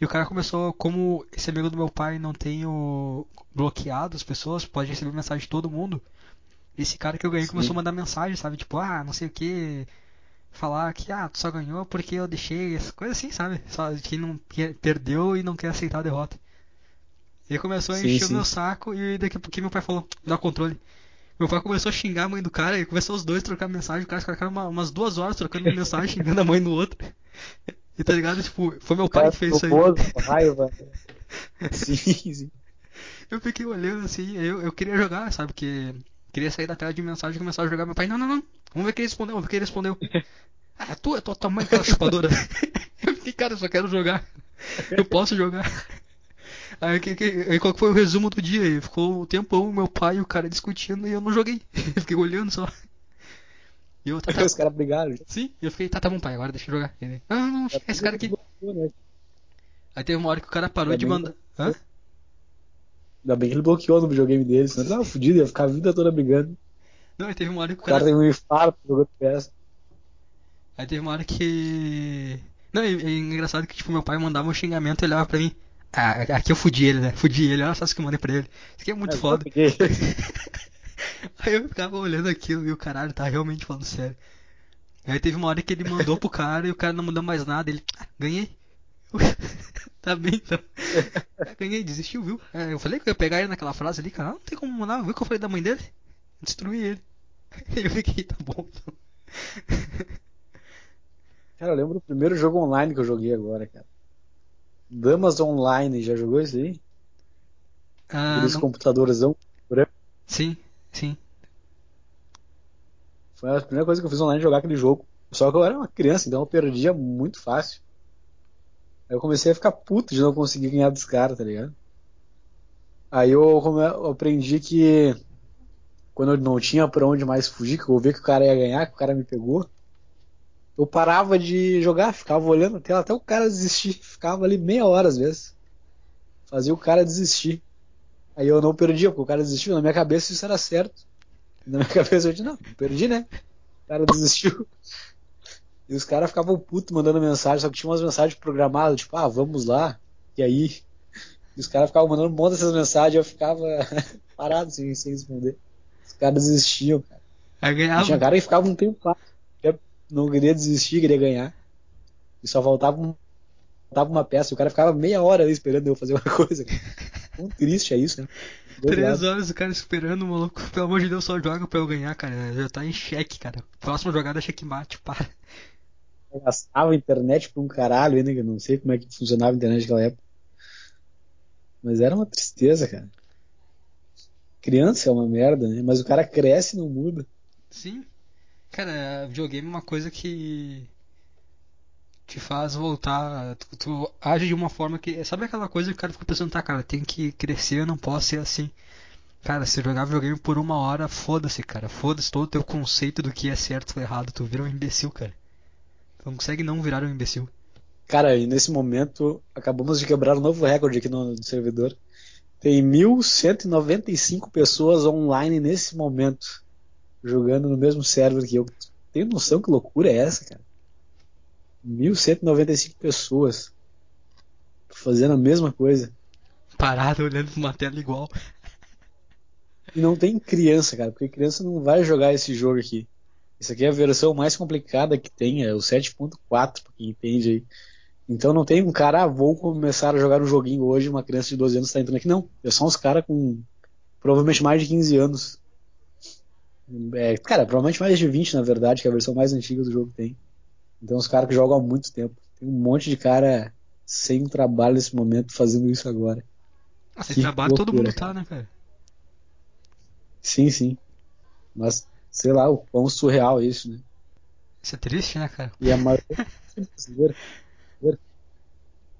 E o cara começou, como esse amigo do meu pai não tem o bloqueado as pessoas, pode receber mensagem de todo mundo. Esse cara que eu ganhei Sim. começou a mandar mensagem, sabe? Tipo, ah, não sei o que. Falar que, ah, tu só ganhou porque eu deixei, essas coisas assim, sabe? Só quem não quer, perdeu e não quer aceitar a derrota. E começou a Sim, encher o sim. meu saco e daqui a pouquinho meu pai falou, dá o controle. Meu pai começou a xingar a mãe do cara e começou os dois a trocar mensagem. Os caras ficaram uma- umas duas horas trocando mensagem, xingando a mãe do outro. E tá ligado? Tipo, foi meu pai cara que fez isso aí. raiva. sim, sim. Eu fiquei olhando assim, eu, eu queria jogar, sabe? Porque queria sair da tela de mensagem e começar a jogar. Meu pai, não, não, não. Vamos ver quem respondeu, vamos ver quem respondeu. Ah, tu, é tua, tua mãe aquela chupadora. Eu fiquei, cara, eu só quero jogar. Eu posso jogar. Aí, que, que, aí qual que foi o resumo do dia? Ficou o tempão, meu pai e o cara discutindo e eu não joguei. Eu fiquei olhando só. E eu, tá, tá, Os caras brigaram. sim, e eu fiquei, tá, tá bom, pai, agora deixa eu jogar. Ele, não, não, não, esse cara aqui. Né? Aí teve uma hora que o cara parou de Também. mandar. Hã? Ainda bem que ele bloqueou no videogame dele, senão ele tava fudido, ia ficar a vida toda brigando. Não, aí teve uma hora que o O cara cara. tem um infarto jogando PS. Aí teve uma hora que. Não, é, é engraçado que tipo, meu pai mandava um xingamento e olhava pra mim. Ah, aqui eu fudi ele, né? Fudi ele, olha só isso que eu mandei pra ele. Isso aqui é muito É, foda. Aí eu ficava olhando aquilo e o caralho tá realmente falando sério. Aí teve uma hora que ele mandou pro cara e o cara não mandou mais nada. Ele, ah, ganhei. tá bem então. Ah, ganhei, desistiu, viu? É, eu falei que eu ia pegar ele naquela frase ali, cara. Não tem como mandar, viu que eu falei da mãe dele? Destruí ele. Eu fiquei, tá bom então. Cara, eu lembro do primeiro jogo online que eu joguei agora, cara. Damas Online, já jogou isso aí? Ah, Aqueles não- computadorzão. branco. Sim, sim. Foi a primeira coisa que eu fiz online jogar aquele jogo. Só que eu era uma criança, então eu perdia muito fácil. Aí eu comecei a ficar puto de não conseguir ganhar dos caras, tá ligado? Aí eu, eu aprendi que quando eu não tinha pra onde mais fugir, que eu via que o cara ia ganhar, que o cara me pegou, eu parava de jogar, ficava olhando a tela até o cara desistir. Ficava ali meia hora às vezes. Fazia o cara desistir. Aí eu não perdia, porque o cara desistiu. Na minha cabeça isso era certo. Na minha cabeça eu disse, não, perdi, né? O cara desistiu. E os caras ficavam putos mandando mensagem, só que tinha umas mensagens programadas, tipo, ah, vamos lá. E aí, e os caras ficavam mandando um monte dessas mensagens, eu ficava parado assim, sem responder. Os caras desistiam, cara. Ganhava. tinha cara que ficava um tempo lá. Não queria desistir, queria ganhar. E só faltava, um- faltava uma peça. O cara ficava meia hora ali esperando eu fazer uma coisa. Quão triste é isso, né? Três horas o cara esperando, o maluco. Pelo amor de Deus, só joga pra eu ganhar, cara. Já tá em xeque, cara. Próxima jogada é checkmate, para. Eu gastava a internet pra um caralho ainda, que eu não sei como é que funcionava a internet naquela época. Mas era uma tristeza, cara. Criança é uma merda, né? Mas o cara cresce e não muda. Sim. Cara, videogame é uma coisa que te faz voltar. Tu, tu age de uma forma que. Sabe aquela coisa que o cara fica pensando, tá, cara, tem que crescer, eu não posso ser assim. Cara, se jogar videogame por uma hora, foda-se, cara. Foda-se todo o teu conceito do que é certo ou errado. Tu vira um imbecil, cara. Tu não consegue não virar um imbecil. Cara, e nesse momento acabamos de quebrar um novo recorde aqui no, no servidor. Tem 1.195 pessoas online nesse momento jogando no mesmo server que eu. Tem noção que loucura é essa, cara? 1.195 pessoas fazendo a mesma coisa. Parado olhando pra uma tela igual. E não tem criança, cara, porque criança não vai jogar esse jogo aqui. Isso aqui é a versão mais complicada que tem, é o 7.4, pra quem entende aí. Então não tem um cara, ah, vou começar a jogar um joguinho hoje, uma criança de 12 anos tá entrando aqui. Não, é só uns caras com provavelmente mais de 15 anos. É, cara, provavelmente mais de 20 na verdade, que é a versão mais antiga do jogo tem. Então os caras que jogam há muito tempo. Tem um monte de cara sem trabalho nesse momento fazendo isso agora. Ah, sem trabalho todo loucura, mundo tá, né, cara? Sim, sim. Mas, sei lá, o quão surreal é isso, né? Isso é triste, né, cara? E a maioria é brasileira.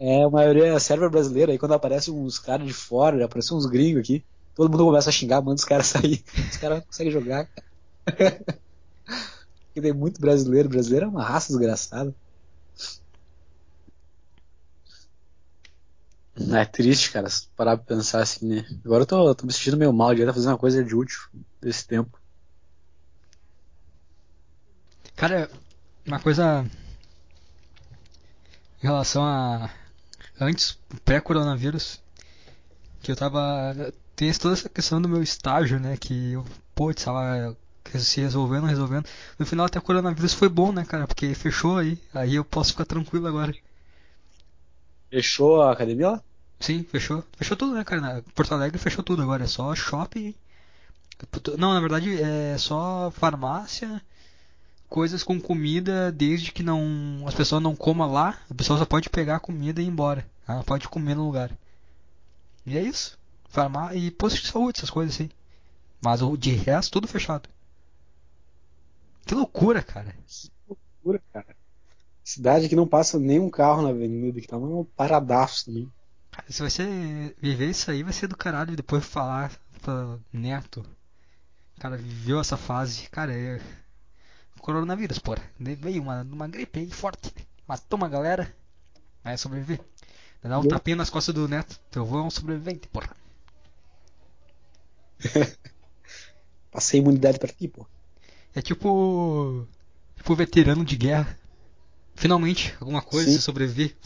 É, a maioria é server brasileiro. Aí quando aparecem uns caras de fora, aparecem uns gringos aqui, todo mundo começa a xingar, manda os caras sair. Os caras não conseguem jogar, cara. Porque tem muito brasileiro. Brasileiro é uma raça desgraçada. É triste, cara, se parar pra pensar assim, né? Agora eu tô, tô me sentindo meio mal, devia estar fazendo uma coisa de útil desse tempo. Cara, uma coisa em relação a antes, pré-coronavírus, que eu tava. Tem toda essa questão do meu estágio, né? Que eu, pô, tava se resolvendo, resolvendo. No final até o coronavírus foi bom, né, cara? Porque fechou aí. Aí eu posso ficar tranquilo agora. Fechou a academia lá? Sim, fechou. Fechou tudo, né, cara? Na Porto Alegre fechou tudo agora. É só shopping. Não, na verdade é só farmácia, coisas com comida, desde que não as pessoas não comam lá, a pessoa só pode pegar a comida e ir embora. Ela pode comer no lugar. E é isso. Farmá e posto de saúde, essas coisas assim. Mas o de resto tudo fechado. Que loucura, cara. Que loucura, cara. Cidade que não passa nenhum carro na avenida, que tá um paradaço também. Cara, se ser viver isso aí vai ser do caralho depois falar pra neto. Cara, viveu essa fase. Cara, é coronavírus, porra. Veio uma, uma gripe aí forte. Matou uma galera. Vai sobreviver. Dá um tapinha nas costas do neto. Teu avô é um sobrevivente, porra. Passei imunidade pra ti, pô. É tipo. Tipo veterano de guerra. Finalmente, alguma coisa, Sim. se sobreviver.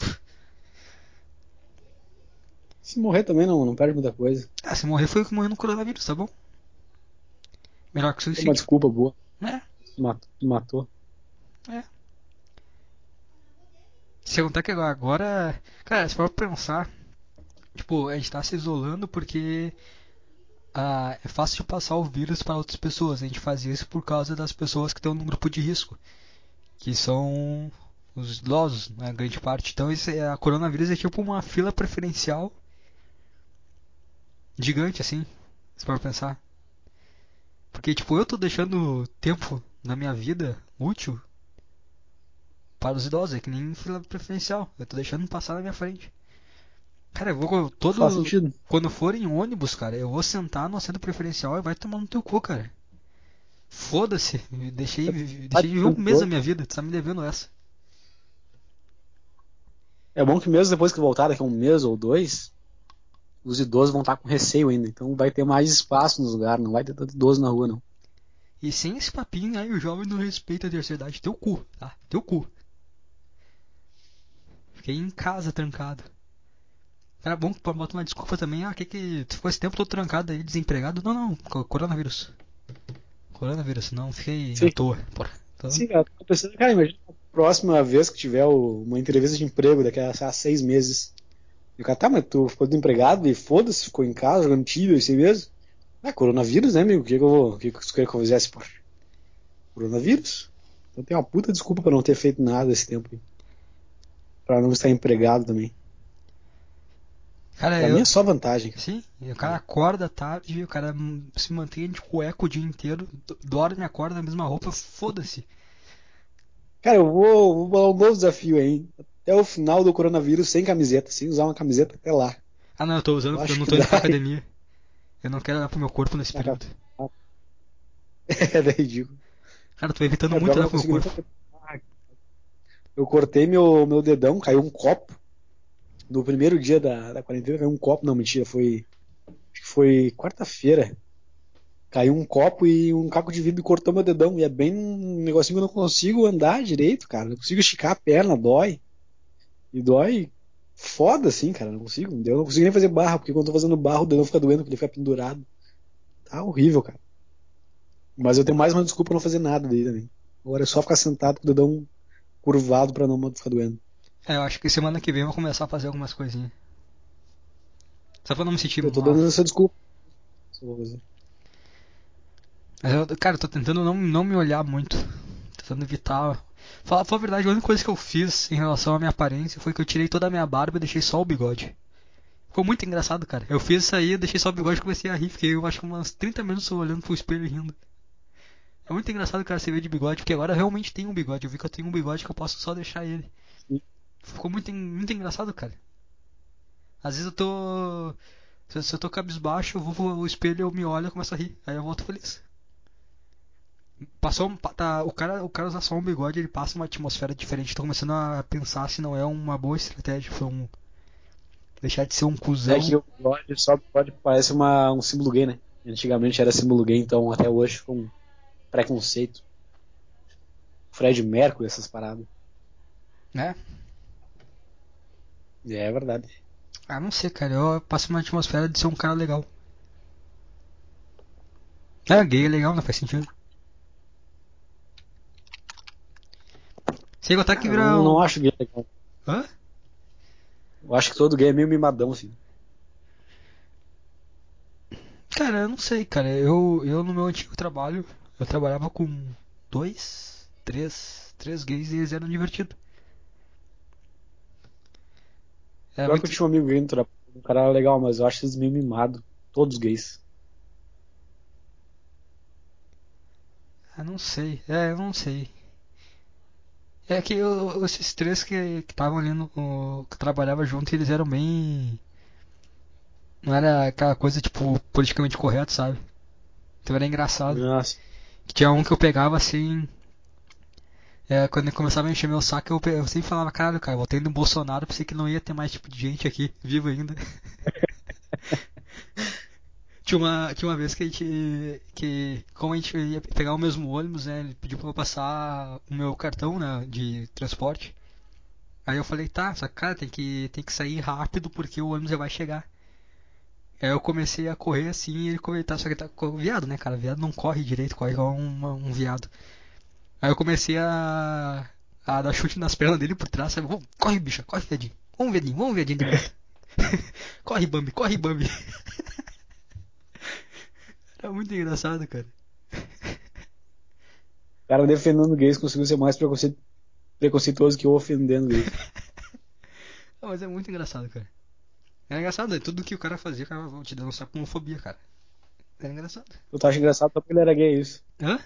Se morrer também não, não perde muita coisa. Ah, se morrer foi o que morreu no coronavírus, tá bom? Melhor que É uma suicídio. desculpa boa. É, Matou. matou. Se contar que agora. Cara, se for pensar. Tipo, a gente tá se isolando porque. Ah, é fácil de passar o vírus para outras pessoas. A gente faz isso por causa das pessoas que estão no grupo de risco. Que são os idosos, né, grande parte. Então, esse, a coronavírus é tipo uma fila preferencial gigante, assim. Se for pensar. Porque, tipo, eu tô deixando tempo na minha vida útil para os idosos, é que nem fila preferencial. Eu tô deixando passar na minha frente. Cara, eu vou todo. Faz sentido. Quando for em ônibus, cara, eu vou sentar no assento preferencial e vai tomar no teu cu, cara. Foda-se. Deixei, deixei de viver um mês da minha vida. Tu tá me devendo essa. É bom que mesmo depois que voltar daqui a um mês ou dois, os idosos vão estar com receio ainda. Então vai ter mais espaço nos lugares, não vai ter tanto idoso na rua, não. E sem esse papinho aí, o jovem não respeita a terceira idade. Teu cu, tá? Teu cu. Fiquei em casa trancado. Era bom que bota uma desculpa também. Ah, que que tu ficou esse tempo todo trancado aí, desempregado? Não, não, co- coronavírus. Coronavírus, não, fiquei Sim. à toa. Porra. Então, Sim, cara, tô pensando, cara, imagina a próxima vez que tiver o- uma entrevista de emprego daqui a seis meses. E o cara, tá, mas tu ficou desempregado e foda-se, ficou em casa jogando tiro, assim mesmo. Ah, coronavírus, né, amigo? O que, que eu vou. O que, que tu quer que eu fizesse, pô? Coronavírus. Então tem uma puta desculpa pra não ter feito nada esse tempo aí. Pra não estar empregado também. Cara, Pra eu... mim é só vantagem. Sim, o cara acorda tarde, o cara se mantém de cueca o dia inteiro, do- dorme, acorda na mesma roupa, foda-se. Cara, eu vou, vou bolar um novo desafio aí, hein? Até o final do coronavírus sem camiseta, sem usar uma camiseta até lá. Ah não, eu tô usando Eu porque eu não tô indo pra academia. Eu não quero olhar pro meu corpo nesse Ah, período. É daí ridículo. Cara, eu tô evitando É, muito olhar pro eu meu corpo. Eu cortei meu, meu dedão, caiu um copo. No primeiro dia da, da quarentena caiu um copo. Não, mentira, foi. Acho que foi quarta-feira. Caiu um copo e um caco de vidro cortou meu dedão. E é bem um negocinho que eu não consigo andar direito, cara. Não consigo esticar a perna, dói. E dói foda assim, cara. Não consigo. Eu não consigo nem fazer barra, porque quando eu tô fazendo barra o dedão fica doendo, porque ele fica pendurado. Tá horrível, cara. Mas eu tenho mais uma desculpa pra não fazer nada daí também. Agora é só ficar sentado com o dedão curvado pra não ficar doendo. É, eu acho que semana que vem eu vou começar a fazer algumas coisinhas. Só pra não me sentir Eu tô mal. dando essa desculpa. Mas eu, cara, eu tô tentando não, não me olhar muito. Tentando evitar. Falar, a verdade, a única coisa que eu fiz em relação à minha aparência foi que eu tirei toda a minha barba e deixei só o bigode. Ficou muito engraçado, cara. Eu fiz isso aí, deixei só o bigode e comecei a rir. Fiquei, eu acho que umas 30 minutos olhando pro espelho e rindo. É muito engraçado, cara, você ver de bigode, porque agora eu realmente tenho um bigode. Eu vi que eu tenho um bigode que eu posso só deixar ele. Sim. Ficou muito, muito engraçado, cara. Às vezes eu tô. Se se eu tô cabisbaixo, eu vou pro espelho, eu me olho e começo a rir. Aí eu volto feliz. Passou um, pa- tá, o cara, o cara usar só um bigode, ele passa uma atmosfera diferente. Tô começando a pensar se não é uma boa estratégia, foi um deixar de ser um cuzão. É que o bigode, só o bigode parece uma, um símbolo gay, né? Antigamente era símbolo gay, então até hoje ficou um preconceito. Fred Mercury, essas paradas. né? É verdade. Ah, não sei, cara. Eu passo uma atmosfera de ser um cara legal. É, gay é legal, não faz sentido. Sem contar que Eu vira. não, um- não acho gay legal. Hã? Eu acho que todo gay é meio mimadão, assim. Cara, eu não sei, cara. Eu, eu no meu antigo trabalho, eu trabalhava com dois, três, três gays e eles eram divertidos. É muito... que eu tinha um amigo gay no. O cara era legal, mas eu acho eles meio mimados. Todos gays. Ah, não sei. É, eu não sei. É que eu- esses três que estavam ali no. no- que trabalhava junto, eles eram bem. Não era aquela coisa tipo politicamente correto, sabe? Então era engraçado. Nossa. Que tinha um que eu pegava assim. É, quando ele começava a encher meu saco, eu, eu sempre falava, caralho, cara, voltei no Bolsonaro, pensei que não ia ter mais tipo de gente aqui, vivo ainda. tinha, uma, tinha uma vez que a gente. que como a gente ia pegar o mesmo ônibus, né? Ele pediu pra eu passar o meu cartão né, de transporte. Aí eu falei, tá, só que cara, tem que, tem que sair rápido porque o ônibus já vai chegar. Aí eu comecei a correr assim e ele comentar, só que tá co- viado, né, cara? Viado não corre direito, corre igual um, um viado. Aí eu comecei a, a dar chute nas pernas dele por trás, sabe? Corre, bicha, corre, viadinho. Vamos, viadinho, vamos, viadinho de corre, Bambi, corre, Bambi. Era muito engraçado, cara. O cara defendendo gays conseguiu ser mais preconce- preconceituoso que eu ofendendo gays. Ah, mas é muito engraçado, cara. Era engraçado, né? tudo que o cara fazia, o cara te denunciar por homofobia, cara. Era engraçado. Eu tu acha engraçado só porque ele era gay, é isso. Hã?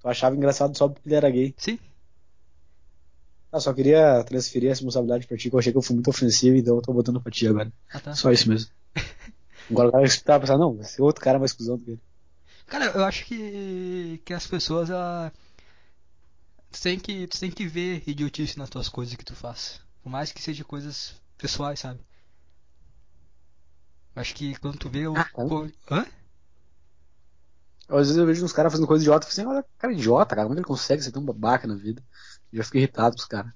Tu achava engraçado só porque ele era gay. Sim. Ah, só queria transferir a responsabilidade pra ti, que eu achei que eu fui muito ofensivo, então eu tô botando pra ti agora. Ah, tá. Só isso mesmo. Agora o cara tava pensando, não, ser outro cara mais cuzão do que ele. Cara, eu acho que, que as pessoas, ela... tu, tem que, tu tem que ver idiotice nas tuas coisas que tu faz. Por mais que seja coisas pessoais, sabe? Acho que quando tu vê o. Ah, tá. Hã? Às vezes eu vejo uns caras fazendo coisa idiota, eu fico assim, olha, cara idiota, cara, como é ele consegue ser tão babaca na vida? Eu já fico irritado com os caras.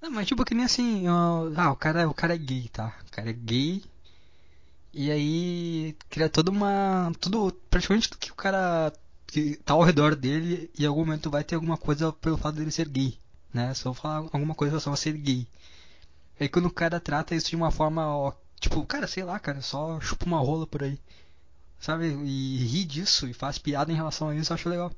Não, mas tipo que nem assim, ah, o cara, o cara é gay, tá? O cara é gay. E aí cria toda uma. Tudo. Praticamente tudo que o cara que tá ao redor dele, em algum momento vai ter alguma coisa pelo fato dele ser gay. Né? Só falar alguma coisa relação a ser gay. Aí quando o cara trata isso de uma forma, ó, tipo, cara, sei lá, cara, só chupa uma rola por aí. Sabe? E ri disso e faz piada em relação a isso, eu acho legal.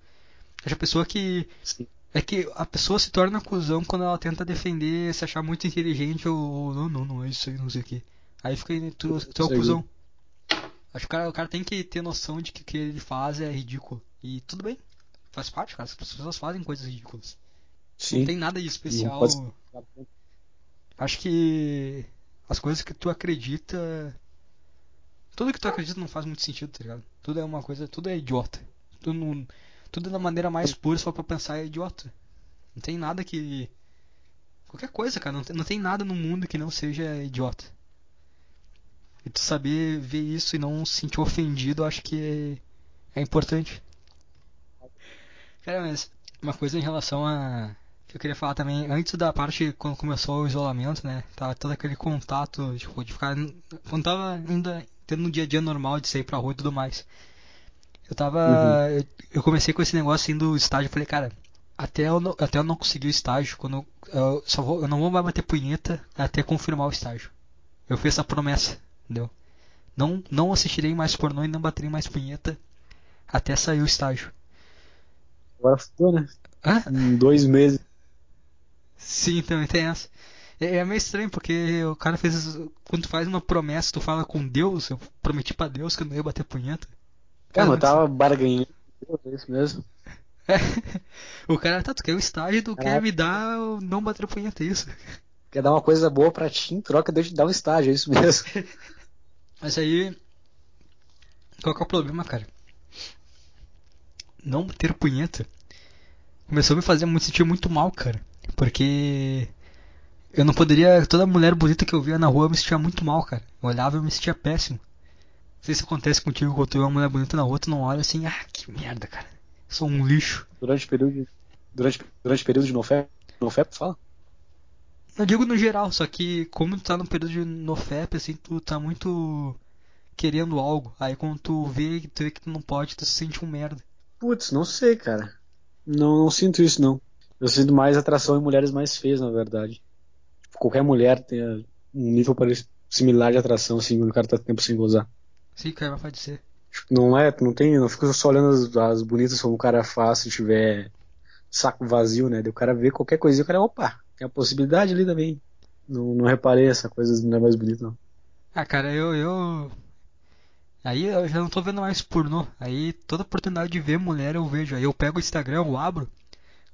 Acho a pessoa que. Sim. É que a pessoa se torna cuzão quando ela tenta defender, se achar muito inteligente ou. Não, não, não é isso aí, não sei o que. Aí fica. Tu, tu é o cuzão. Acho que o cara, o cara tem que ter noção de que o que ele faz é ridículo. E tudo bem. Faz parte, cara. As pessoas fazem coisas ridículas. Sim. Não tem nada de especial. Acho que as coisas que tu acredita. Tudo que tu acredita não faz muito sentido, tá ligado? Tudo é uma coisa. Tudo é idiota. Tudo, não, tudo da maneira mais pura, só pra pensar é idiota. Não tem nada que. Qualquer coisa, cara. Não tem, não tem nada no mundo que não seja idiota. E tu saber ver isso e não se sentir ofendido, eu acho que é, é importante. Cara, mas uma coisa em relação a. que eu queria falar também, antes da parte quando começou o isolamento, né? Tava todo aquele contato, tipo, de ficar. Quando tava ainda tendo um dia a dia normal de sair pra rua e tudo mais. Eu tava. Eu, eu comecei com esse negócio assim do estágio, eu falei, cara, até eu não, até eu não conseguir o estágio, quando eu, eu só vou, eu não vou mais bater punheta até confirmar o estágio. Eu fiz essa promessa, entendeu? Não, não assistirei mais pornô e não baterei mais punheta até sair o estágio. Agora fudeu, né? Hã? Em dois meses. Sim, também tem essa. É, é meio estranho porque o cara fez. Quando tu faz uma promessa, tu fala com Deus. Eu prometi pra Deus que eu não ia bater punheta. Cara, Cara, eu tava barganhando. É isso mesmo. É. O cara, tá, tu quer o estágio, tu quer Caraca. me dar o não bater punheta, é isso. Quer dar uma coisa boa pra ti em troca de eu te dar um estágio, é isso mesmo. Mas aí. Qual que é o problema, cara? Não bater punheta começou a me fazer muito sentir muito mal, cara. Porque eu não poderia. Toda mulher bonita que eu via na rua eu me sentia muito mal, cara. Eu olhava e eu me sentia péssimo. Não sei se acontece contigo quando tu vê uma mulher bonita na rua, tu não olha assim, ah, que merda, cara. Sou um lixo. Durante o período de. Durante, durante o período de nofé. Nofé, fala? Não digo no geral, só que como tu tá num período de nofep, assim, tu tá muito querendo algo. Aí quando tu vê, tu vê que tu não pode, tu se sente um merda. Putz, não sei, cara. Não, não sinto isso, não. Eu sinto mais atração em mulheres mais feias, na verdade. Qualquer mulher tem um nível parecido, similar de atração, assim, quando o cara tá tempo sem gozar. Sim, cara, pode ser. Não é, não tem, não fica só olhando as, as bonitas como o cara faz se tiver saco vazio, né? O cara vê qualquer coisinha, o cara, opa, tem a possibilidade ali também. Não, não reparei essa coisa das mulheres mais bonitas, não. Ah, cara, eu, eu. Aí eu já não tô vendo mais pornô. Aí toda oportunidade de ver mulher eu vejo. Aí eu pego o Instagram, eu abro.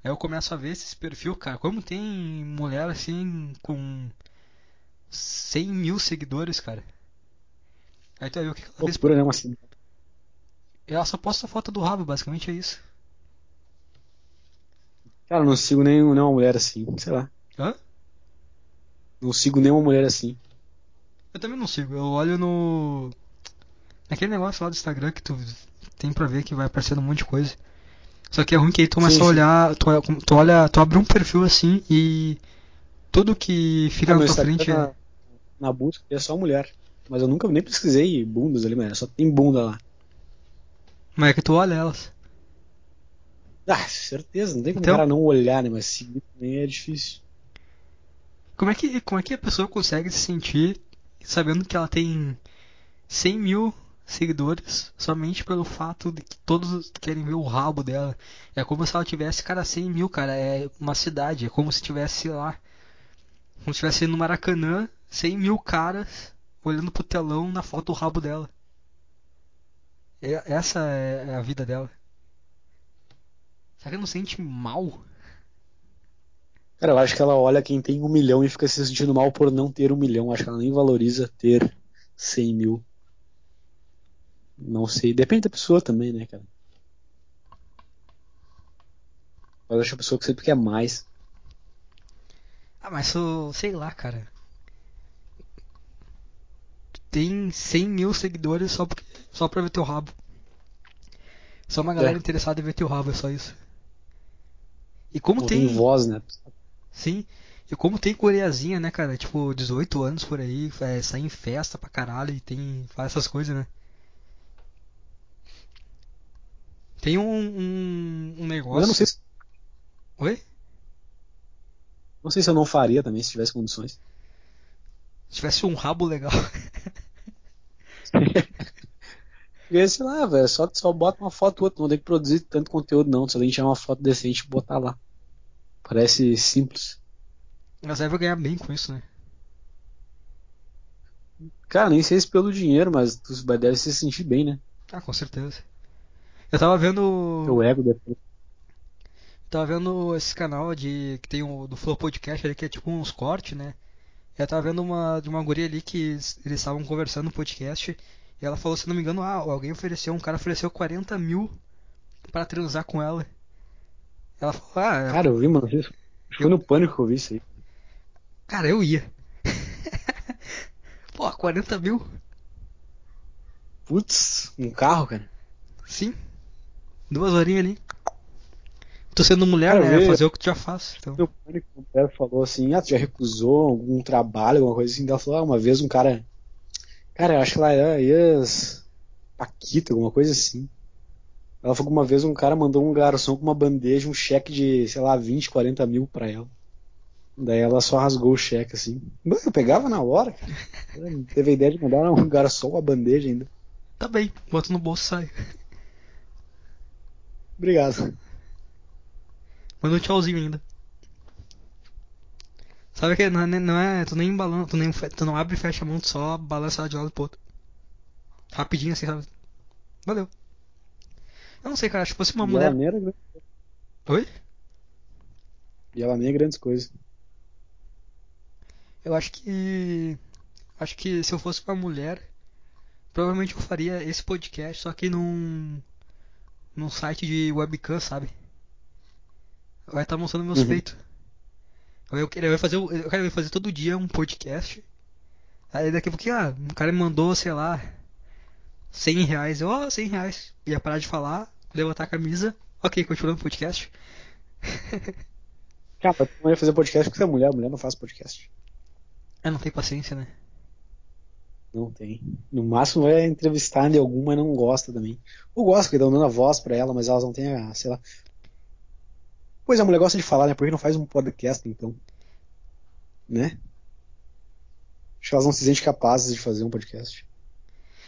Aí eu começo a ver esses perfil, cara. Como tem mulher assim com 100 mil seguidores, cara. Aí tu vai ver o que ela fez. Né? Mas, Ela só posta foto do rabo, basicamente é isso. cara, eu não sigo nem, nenhuma mulher assim, sei lá. Hã? Não sigo nenhuma mulher assim. Eu também não sigo. Eu olho no. Naquele negócio lá do Instagram que tu tem pra ver que vai aparecendo um monte de coisa. Só que é ruim que aí tu começa Sim, a olhar. Tu, tu olha. Tu abre um perfil assim e. Tudo que fica Ah, na tua frente é. na, na busca é só mulher. Mas eu nunca nem pesquisei bundas ali, mas só tem bunda lá. Mas é que tu olha elas. Ah, certeza, não tem como Então- o cara não olhar, né? Mas seguir também é difícil. Como é, que, como é que a pessoa consegue se sentir sabendo que ela tem 100 mil seguidores somente pelo fato de que todos querem ver o rabo dela? É como se ela tivesse, cara, 100 mil, cara. É uma cidade. É como se tivesse, lá. Como se tivesse no Maracanã 100 mil caras olhando pro telão na foto do rabo dela. É- essa é a vida dela. Será que ela não sente mal? Cara, eu acho que ela olha quem tem um milhão e fica se sentindo mal por não ter um milhão. Acho que ela nem valoriza ter 100 mil. Não sei, depende da pessoa também, né, cara? Mas acho que a pessoa que sempre quer mais. Ah, mas eu, sei lá, cara. Tem 100 mil seguidores só, porque, só pra ver teu rabo. Só uma galera É. interessada em ver teu rabo, é só isso. E como tem. tem voz, né? Sim. E como tem coreazinha, né, cara? Tipo, 18 anos por aí, é, sai em festa pra caralho e tem. faz essas coisas, né? Tem um, um, um negócio. Eu não sei, se, Oi? não sei se eu não faria também se tivesse condições. Se tivesse um rabo legal. Porque, sei lá, velho, só, só bota uma foto outra, não tem que produzir tanto conteúdo não, só tem que tirar uma foto decente e botar lá. Parece simples. Mas aí vai ganhar bem com isso, né? Cara, nem sei se pelo dinheiro, mas tu deve se sentir bem, né? Ah, com certeza. Eu tava vendo. Teu ego deve Tava vendo esse canal de. que tem o do Flow Podcast ali, que é tipo uns cortes, né? Eu tava vendo uma de uma guria ali que eles estavam conversando no podcast. E ela falou, se não me engano, ah, alguém ofereceu, um cara ofereceu 40 mil pra transar com ela. Ela falou, ah. Cara, eu vi, mano, isso. Foi no pânico que eu vi isso aí. Cara, eu ia. Pô, 40 mil? Putz, um carro, cara. Sim. Duas horinhas ali. Tô sendo mulher, Cara, né? Fazer o que tu já faz. Então. No pânico, o cara falou assim, ah, tu já recusou algum trabalho, alguma coisa assim. Ela falou, ah, uma vez um cara. Cara, eu acho que ela era ex Paquita, alguma coisa assim. Ela falou que uma vez um cara mandou um garçom com uma bandeja, um cheque de, sei lá, 20, 40 mil pra ela. Daí ela só rasgou o cheque assim. Eu pegava na hora, cara. Eu não teve a ideia de mandar um garçom uma bandeja ainda. Tá bem, bota no bolso e sai. Obrigado. Manda um tchauzinho ainda. Sabe que não é, não é tu nem balança, tu, nem, tu não abre e fecha a mão, tu só balança ela de um lado pro outro. Rapidinho assim, sabe? Valeu. Eu não sei, cara, que fosse uma E mulher. ela nem era grande- Oi? E ela nem é grandes coisas. Eu acho que. Acho que se eu fosse uma mulher, provavelmente eu faria esse podcast, só que num. Num site de webcam, sabe? Vai estar mostrando meus Uhum. feitos. Eu, eu ia fazer, eu quero fazer todo dia um podcast. Aí daqui a pouquinho, ah, um cara me mandou, sei lá, 100 reais. Eu, ó, 100 reais. Ia parar de falar, levantar a camisa. Ok, continuando o podcast. Cara, tu não ia fazer podcast porque tu é mulher, mulher não faz podcast. Eu não tenho paciência, né? Não tem. No máximo vai entrevistar de alguma e não gosta também. Ou gosta, porque estão dando a voz pra ela, mas elas não têm a, sei lá. Pois a mulher gosta de falar, né? Por que não faz um podcast então? Né? Acho que elas não se sentem capazes de fazer um podcast.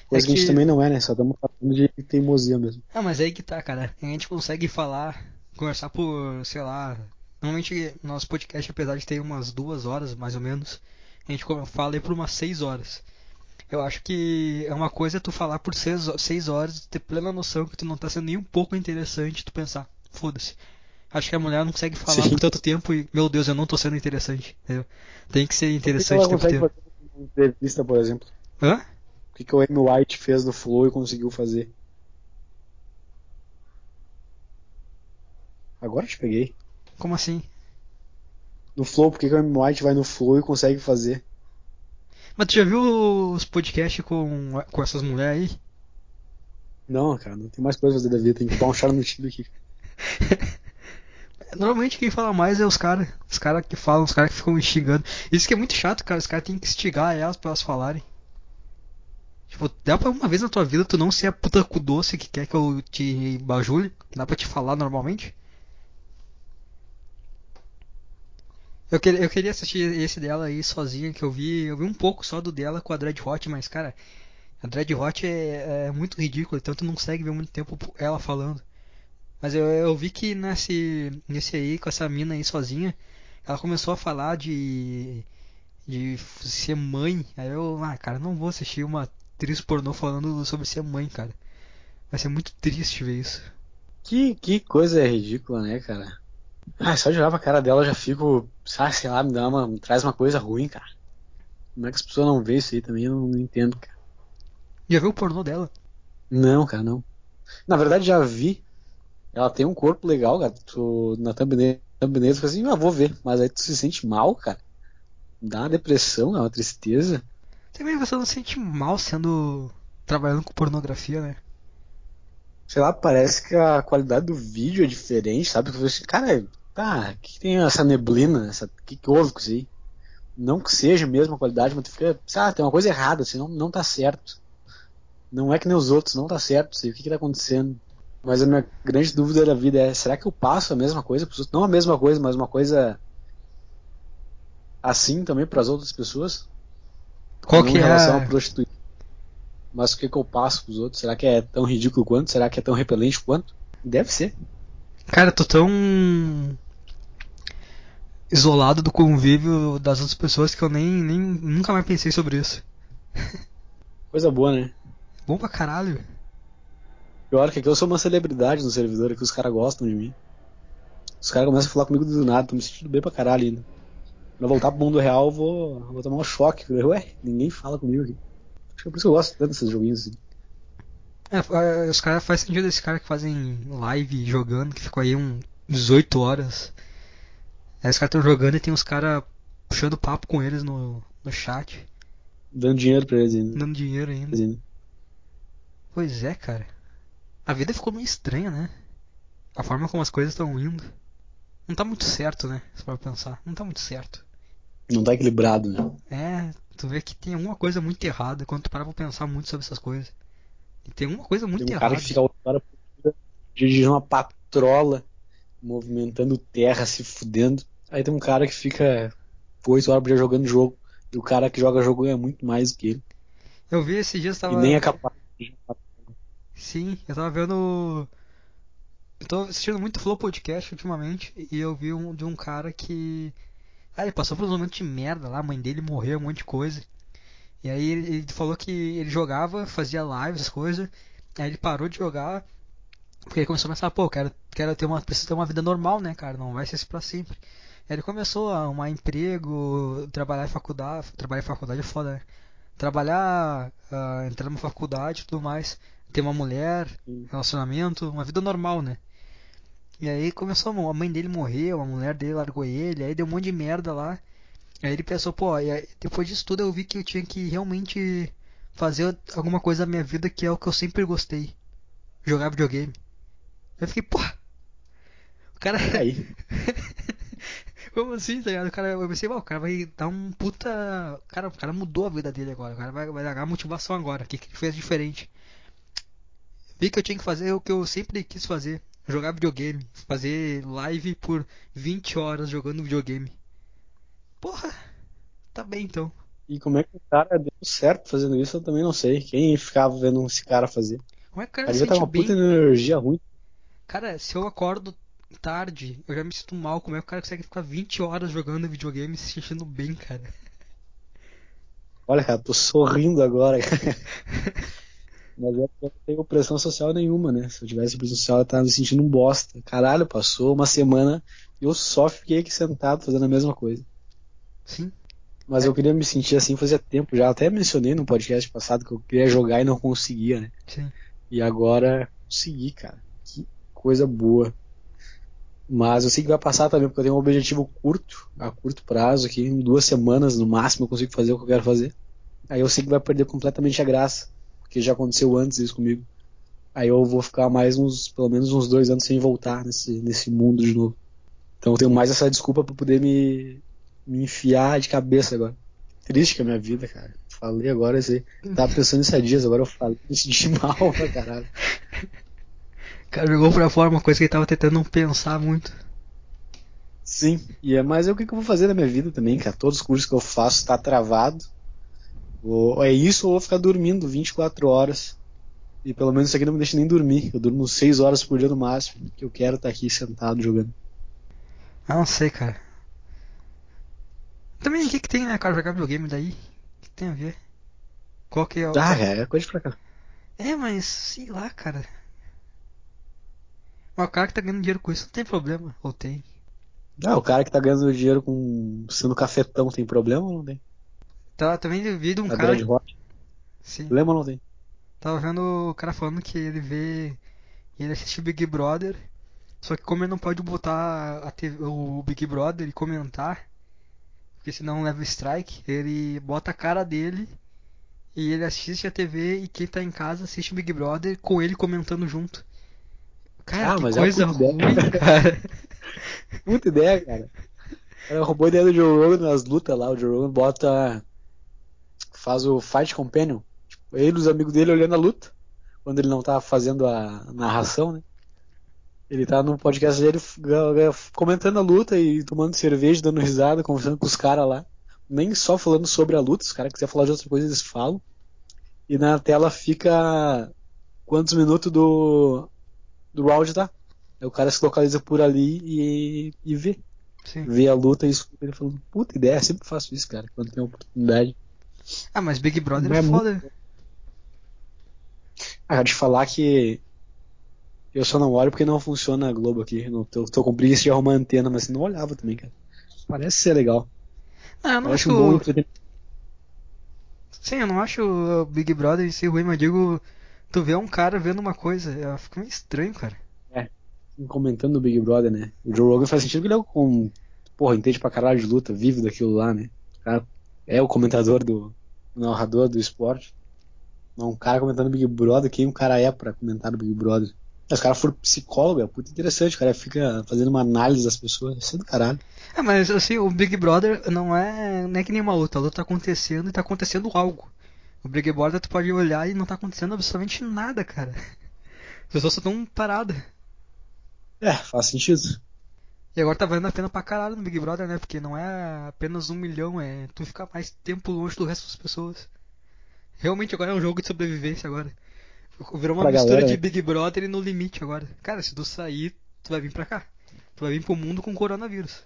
Coisa É que... a gente que- também não é, né? Só estamos falando de teimosia mesmo. Ah, mas aí que tá, cara. A gente consegue falar, conversar por, sei lá. Normalmente, nosso podcast, apesar de ter umas duas horas, mais ou menos, a gente fala aí por umas seis horas. Eu acho que é uma coisa tu falar por seis, seis horas, ter plena noção que tu não tá sendo nem um pouco interessante, tu pensar, foda-se. Acho que a mulher não consegue falar Sim. por tanto tempo e, meu Deus, eu não tô sendo interessante. entendeu? Tem que ser Por que que interessante ela tempo fazer uma entrevista, por exemplo? Hã? O que, que o Amy White fez no Flow e conseguiu fazer? Agora te peguei. Como assim? No Flow, por que, que o Amy White vai no Flow e consegue fazer? Mas tu já viu os podcasts com, com essas mulheres aí? Não, cara, não tem mais coisa pra fazer da vida, tem que um chá no time aqui. Normalmente quem fala mais é os caras. Os caras que falam, os caras que ficam instigando. Isso que é muito chato, cara. Os caras têm que instigar elas pra elas falarem. Tipo, dá pra uma vez na tua vida tu não ser a puta cu doce que quer que eu te bajule? Dá pra te falar normalmente? Eu, eu queria assistir esse dela aí sozinha, que eu vi. Eu vi um pouco só do dela com a Dread Hot, mas cara, a Dread Hot é, é muito ridícula, então tu não consegue ver muito tempo ela falando. Mas eu, eu vi que nesse, nesse aí, com essa mina aí sozinha, ela começou a falar de. de ser mãe. Aí eu, ah, cara, não vou assistir uma atriz pornô falando sobre ser mãe, cara. Vai ser muito triste ver isso. Que, que coisa ridícula, né, cara? Ah, só de olhar pra cara dela eu já fico, sabe, sei lá, me, dá uma, me traz uma coisa ruim, cara. Como é que as pessoas não veem isso aí também? Eu não entendo, cara. Já viu o pornô dela? Não, cara, não. Na verdade, já vi. Ela tem um corpo legal, cara. Tu, na thumbnail, thumbnail tu fica assim, ah, vou ver. Mas aí tu se sente mal, cara. Dá uma depressão, dá uma tristeza. Também você não se sente mal sendo. trabalhando com pornografia, né? Sei lá, parece que a qualidade do vídeo é diferente, sabe? Assim, cara, tá, o que, tem essa neblina? Essa, o que, que houve com isso aí? Não que seja mesmo a qualidade, mas tu fica, sabe, tem uma coisa errada, assim, não, não tá certo. Não é que nem os outros, não tá certo, sei, o que, que tá acontecendo? Mas a minha grande dúvida da vida é, será que eu passo a mesma coisa pros outros? Não a mesma coisa, mas uma coisa assim também para as outras pessoas? Qual que em é relação a... a prostituir. Mas o que, que eu passo pros outros? Será que é tão ridículo quanto? Será que é tão repelente quanto? Deve ser. Cara, tô tão isolado do convívio das outras pessoas que eu nem, nem nunca mais pensei sobre isso. Coisa boa, né? Bom pra caralho. Pior que aqui eu sou uma celebridade no servidor, que os caras gostam de mim. Os caras começam a falar comigo do nada, tô me sentindo bem pra caralho ainda. Quando eu voltar pro mundo real, eu vou, vou tomar um choque. Ué, ninguém fala comigo aqui. Acho que é por isso que eu gosto tanto desses joguinhos assim. É, é, os caras faz sentido esses caras que fazem live jogando, que ficam aí um 18 horas. Aí os caras estão jogando e tem uns caras puxando papo com eles no, no chat, Dando dinheiro pra eles ainda. dando dinheiro ainda. ainda. Pois é, cara. A vida ficou meio estranha, né? A forma como as coisas estão indo. Não tá muito certo, né? Se for pensar. Não tá muito certo. Não tá equilibrado, né? É, tu vê que tem alguma coisa muito errada quando tu parar pra pensar muito sobre essas coisas. E tem alguma coisa muito Tem um errada. cara que fica dia dirigindo uma patrola, movimentando terra, se fudendo. Aí tem um cara que fica 8 horas por dia jogando jogo. E o cara que joga jogo ganha muito mais do que ele. Eu vi esses dias, tava. E nem é capaz de Sim, eu tava vendo. Eu tô assistindo muito Flow Podcast ultimamente e eu vi um de um cara que. Ah, ele passou por uns momentos de merda lá, a mãe dele morreu, um monte de coisa. E aí ele, ele falou que ele jogava, fazia lives, essas coisas. Aí ele parou de jogar porque ele começou a pensar, pô, quero, quero ter uma, preciso ter uma vida normal, né, cara? Não vai ser isso pra sempre. Ele começou a arrumar emprego, trabalhar em faculdade. Trabalhar em faculdade é foda, né? Trabalhar, ah, entrar numa faculdade e tudo mais. Ter uma mulher, relacionamento, uma vida normal, né? E aí começou, a mãe dele morreu, a mulher dele largou ele, aí deu um monte de merda lá. Aí ele pensou, pô, aí, depois disso tudo eu vi que eu tinha que realmente fazer alguma coisa na minha vida que é o que eu sempre gostei. Jogar videogame. Eu fiquei, pô. O cara. Aí. Como assim, tá ligado? O cara, eu pensei, "Ué, o cara vai dar um puta. Cara, o cara mudou a vida dele agora. O cara vai, vai dar motivação agora. O que, que ele fez diferente? Vi que eu tinha que fazer o que eu sempre quis fazer: jogar videogame. Fazer live por 20 horas jogando videogame. Porra, tá bem então. E como é que o cara deu certo fazendo isso, eu também não sei. Quem ficava vendo esse cara fazer? Como é que o cara se já tá sente uma bem? puta energia ruim. Cara, se eu acordo tarde, eu já me sinto mal. Como é que o cara consegue ficar 20 horas jogando videogame e se sentindo bem, cara? Olha, cara, tô sorrindo agora. cara. Mas eu não tenho pressão social nenhuma, né? Se eu tivesse pressão social, eu tava me sentindo um bosta. Caralho, passou uma semana e eu só fiquei aqui sentado fazendo a mesma coisa. Sim. Mas eu queria me sentir assim fazia tempo já. Até mencionei no podcast passado que eu queria jogar e não conseguia, né? Sim. E agora consegui, cara. Que coisa boa. Mas eu sei que vai passar também, porque eu tenho um objetivo curto, a curto prazo aqui, em duas semanas no máximo eu consigo fazer o que eu quero fazer. Aí eu sei que vai perder completamente a graça, porque já aconteceu antes isso comigo. Aí eu vou ficar mais uns, pelo menos uns dois anos sem voltar nesse, nesse mundo de novo. Então eu tenho mais essa desculpa pra poder me, me enfiar de cabeça agora. Triste que é a minha vida, cara. Falei agora isso aí. Tava pensando nisso há dias, agora eu falei, me senti mal pra caralho. O cara jogou pra fora uma coisa que ele tava tentando não pensar muito. Sim, e é, mas é o que, que eu vou fazer na minha vida também, cara. Todos os cursos que eu faço tá travado. Ou é isso ou eu vou ficar dormindo 24 horas. E pelo menos isso aqui não me deixa nem dormir. Eu durmo 6 horas por dia no máximo, que eu quero estar aqui sentado jogando. Ah, não sei, cara. Também, o que que tem, né, cara, jogar videogame daí? O que tem a ver? Qual que é o... Ah, é coisa pra cá. É, mas, sei lá, cara. Mas o cara que tá ganhando dinheiro com isso não tem problema. Ou tem? Ah, o cara que tá ganhando dinheiro com sendo cafetão tem problema ou não tem? Tá, também vi de um A cara... Hot, Sim. problema ou não tem? Tava vendo o cara falando que ele vê. Ele assiste o Big Brother. Só que como ele não pode botar a TV o Big Brother e comentar, porque senão leva strike, ele bota a cara dele e ele assiste a TV e quem tá em casa assiste o Big Brother com ele comentando junto. Cara, Ah, que mas é uma coisa ideia. ruim, cara. Puta ideia, cara. Cara roubou a ideia do Joe Rogan nas lutas lá. O Joe Rogan bota. faz o Fight Companion. Tipo, ele e os amigos dele olhando a luta. Quando ele não tá fazendo a narração, né? Ele tá no podcast dele comentando a luta e tomando cerveja, dando risada, conversando com os caras lá. nem só falando sobre a luta, se os caras quiserem falar de outra coisa, eles falam. E na tela fica quantos minutos do, do round tá. Aí o cara se localiza por ali e, e vê. Sim. Vê a luta e escuta ele falando, puta ideia, eu sempre faço isso, cara, quando tem oportunidade. Ah, mas Big Brother Não é é foda. Ah, de falar que eu só não olho porque não funciona a Globo aqui. Não, tô, tô com preguiça de arrumar antena, mas não olhava também, cara. Parece ser legal. Ah, eu não Parece acho. um bom. Sim, eu não acho o Big Brother em si ruim, mas digo, tu vê um cara vendo uma coisa, é, fica meio estranho, cara. Comentando o Big Brother, né? O Joe Rogan faz sentido que ele é com, porra, entende pra caralho de luta, vive daquilo lá, né? O cara é o comentador do. o narrador do esporte. Não, um cara comentando Big Brother, quem o cara é pra comentar o Big Brother? Se os caras foram psicólogo, é puta interessante, o cara fica fazendo uma análise das pessoas, isso é do caralho. Ah, mas assim, o Big Brother não é, não é que nem uma luta, a luta tá acontecendo e tá acontecendo algo. O Big Brother tu pode olhar e não tá acontecendo absolutamente nada, cara. As pessoas só tão paradas. É, faz sentido. E agora tá valendo a pena pra caralho no Big Brother, né? Porque não é apenas um milhão, é tu ficar mais tempo longe do resto das pessoas. Realmente agora é um jogo de sobrevivência agora. Virou uma Pra mistura galera, de né? Big Brother e no limite agora. Cara, se tu sair, tu vai vir pra cá. Tu vai vir pro mundo com coronavírus.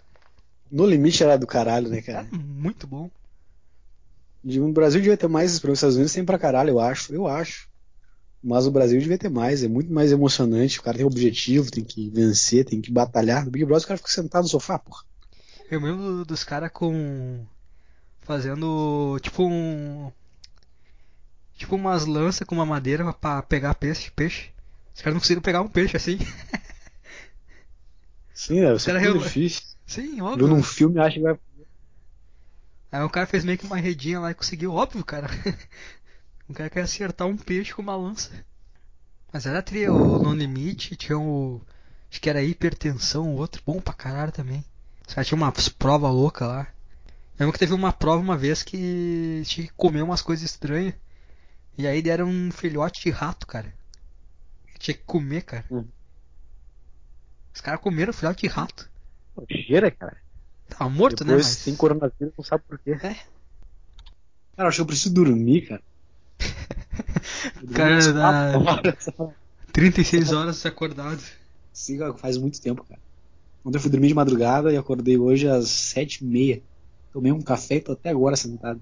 No limite era do caralho, né, cara? É muito bom. De- O Brasil devia ter mais, para os Estados Unidos tem pra caralho, eu acho, eu acho. Mas o Brasil devia ter mais, é muito mais emocionante. O cara tem objetivo, tem que vencer, tem que batalhar. No Big Brother o cara fica sentado no sofá, porra. Eu lembro dos caras com. fazendo tipo um. Tipo umas lanças com uma madeira pra- pegar peixe. peixe. Os caras não conseguiram pegar um peixe assim. Sim, Cara, muito eu- difícil. Sim, óbvio. num filme acha que vai. Aí o cara fez meio que uma redinha lá e conseguiu, óbvio, cara. O cara quer acertar um peixe com uma lança. Mas era tria, o No Limite, tinha o. Acho que era hipertensão, o outro bom pra caralho também. Os caras tinham umas provas loucas lá. Eu lembro que teve uma prova uma vez que tinha que comer umas coisas estranhas. E aí deram um filhote de rato, cara. Tinha que comer, cara. Hum. Os caras comeram filhote de rato. Cheira, cara. Tava morto, Depois né? Mas... tem coronavírus, não sabe por quê. É. Cara, acho que eu preciso dormir, cara. Cara, dá- horas só. 36 horas acordado. Sim, cara, faz muito tempo, cara. Ontem eu fui dormir de madrugada e acordei hoje às sete e meia. Tomei um café e tô até agora sentado.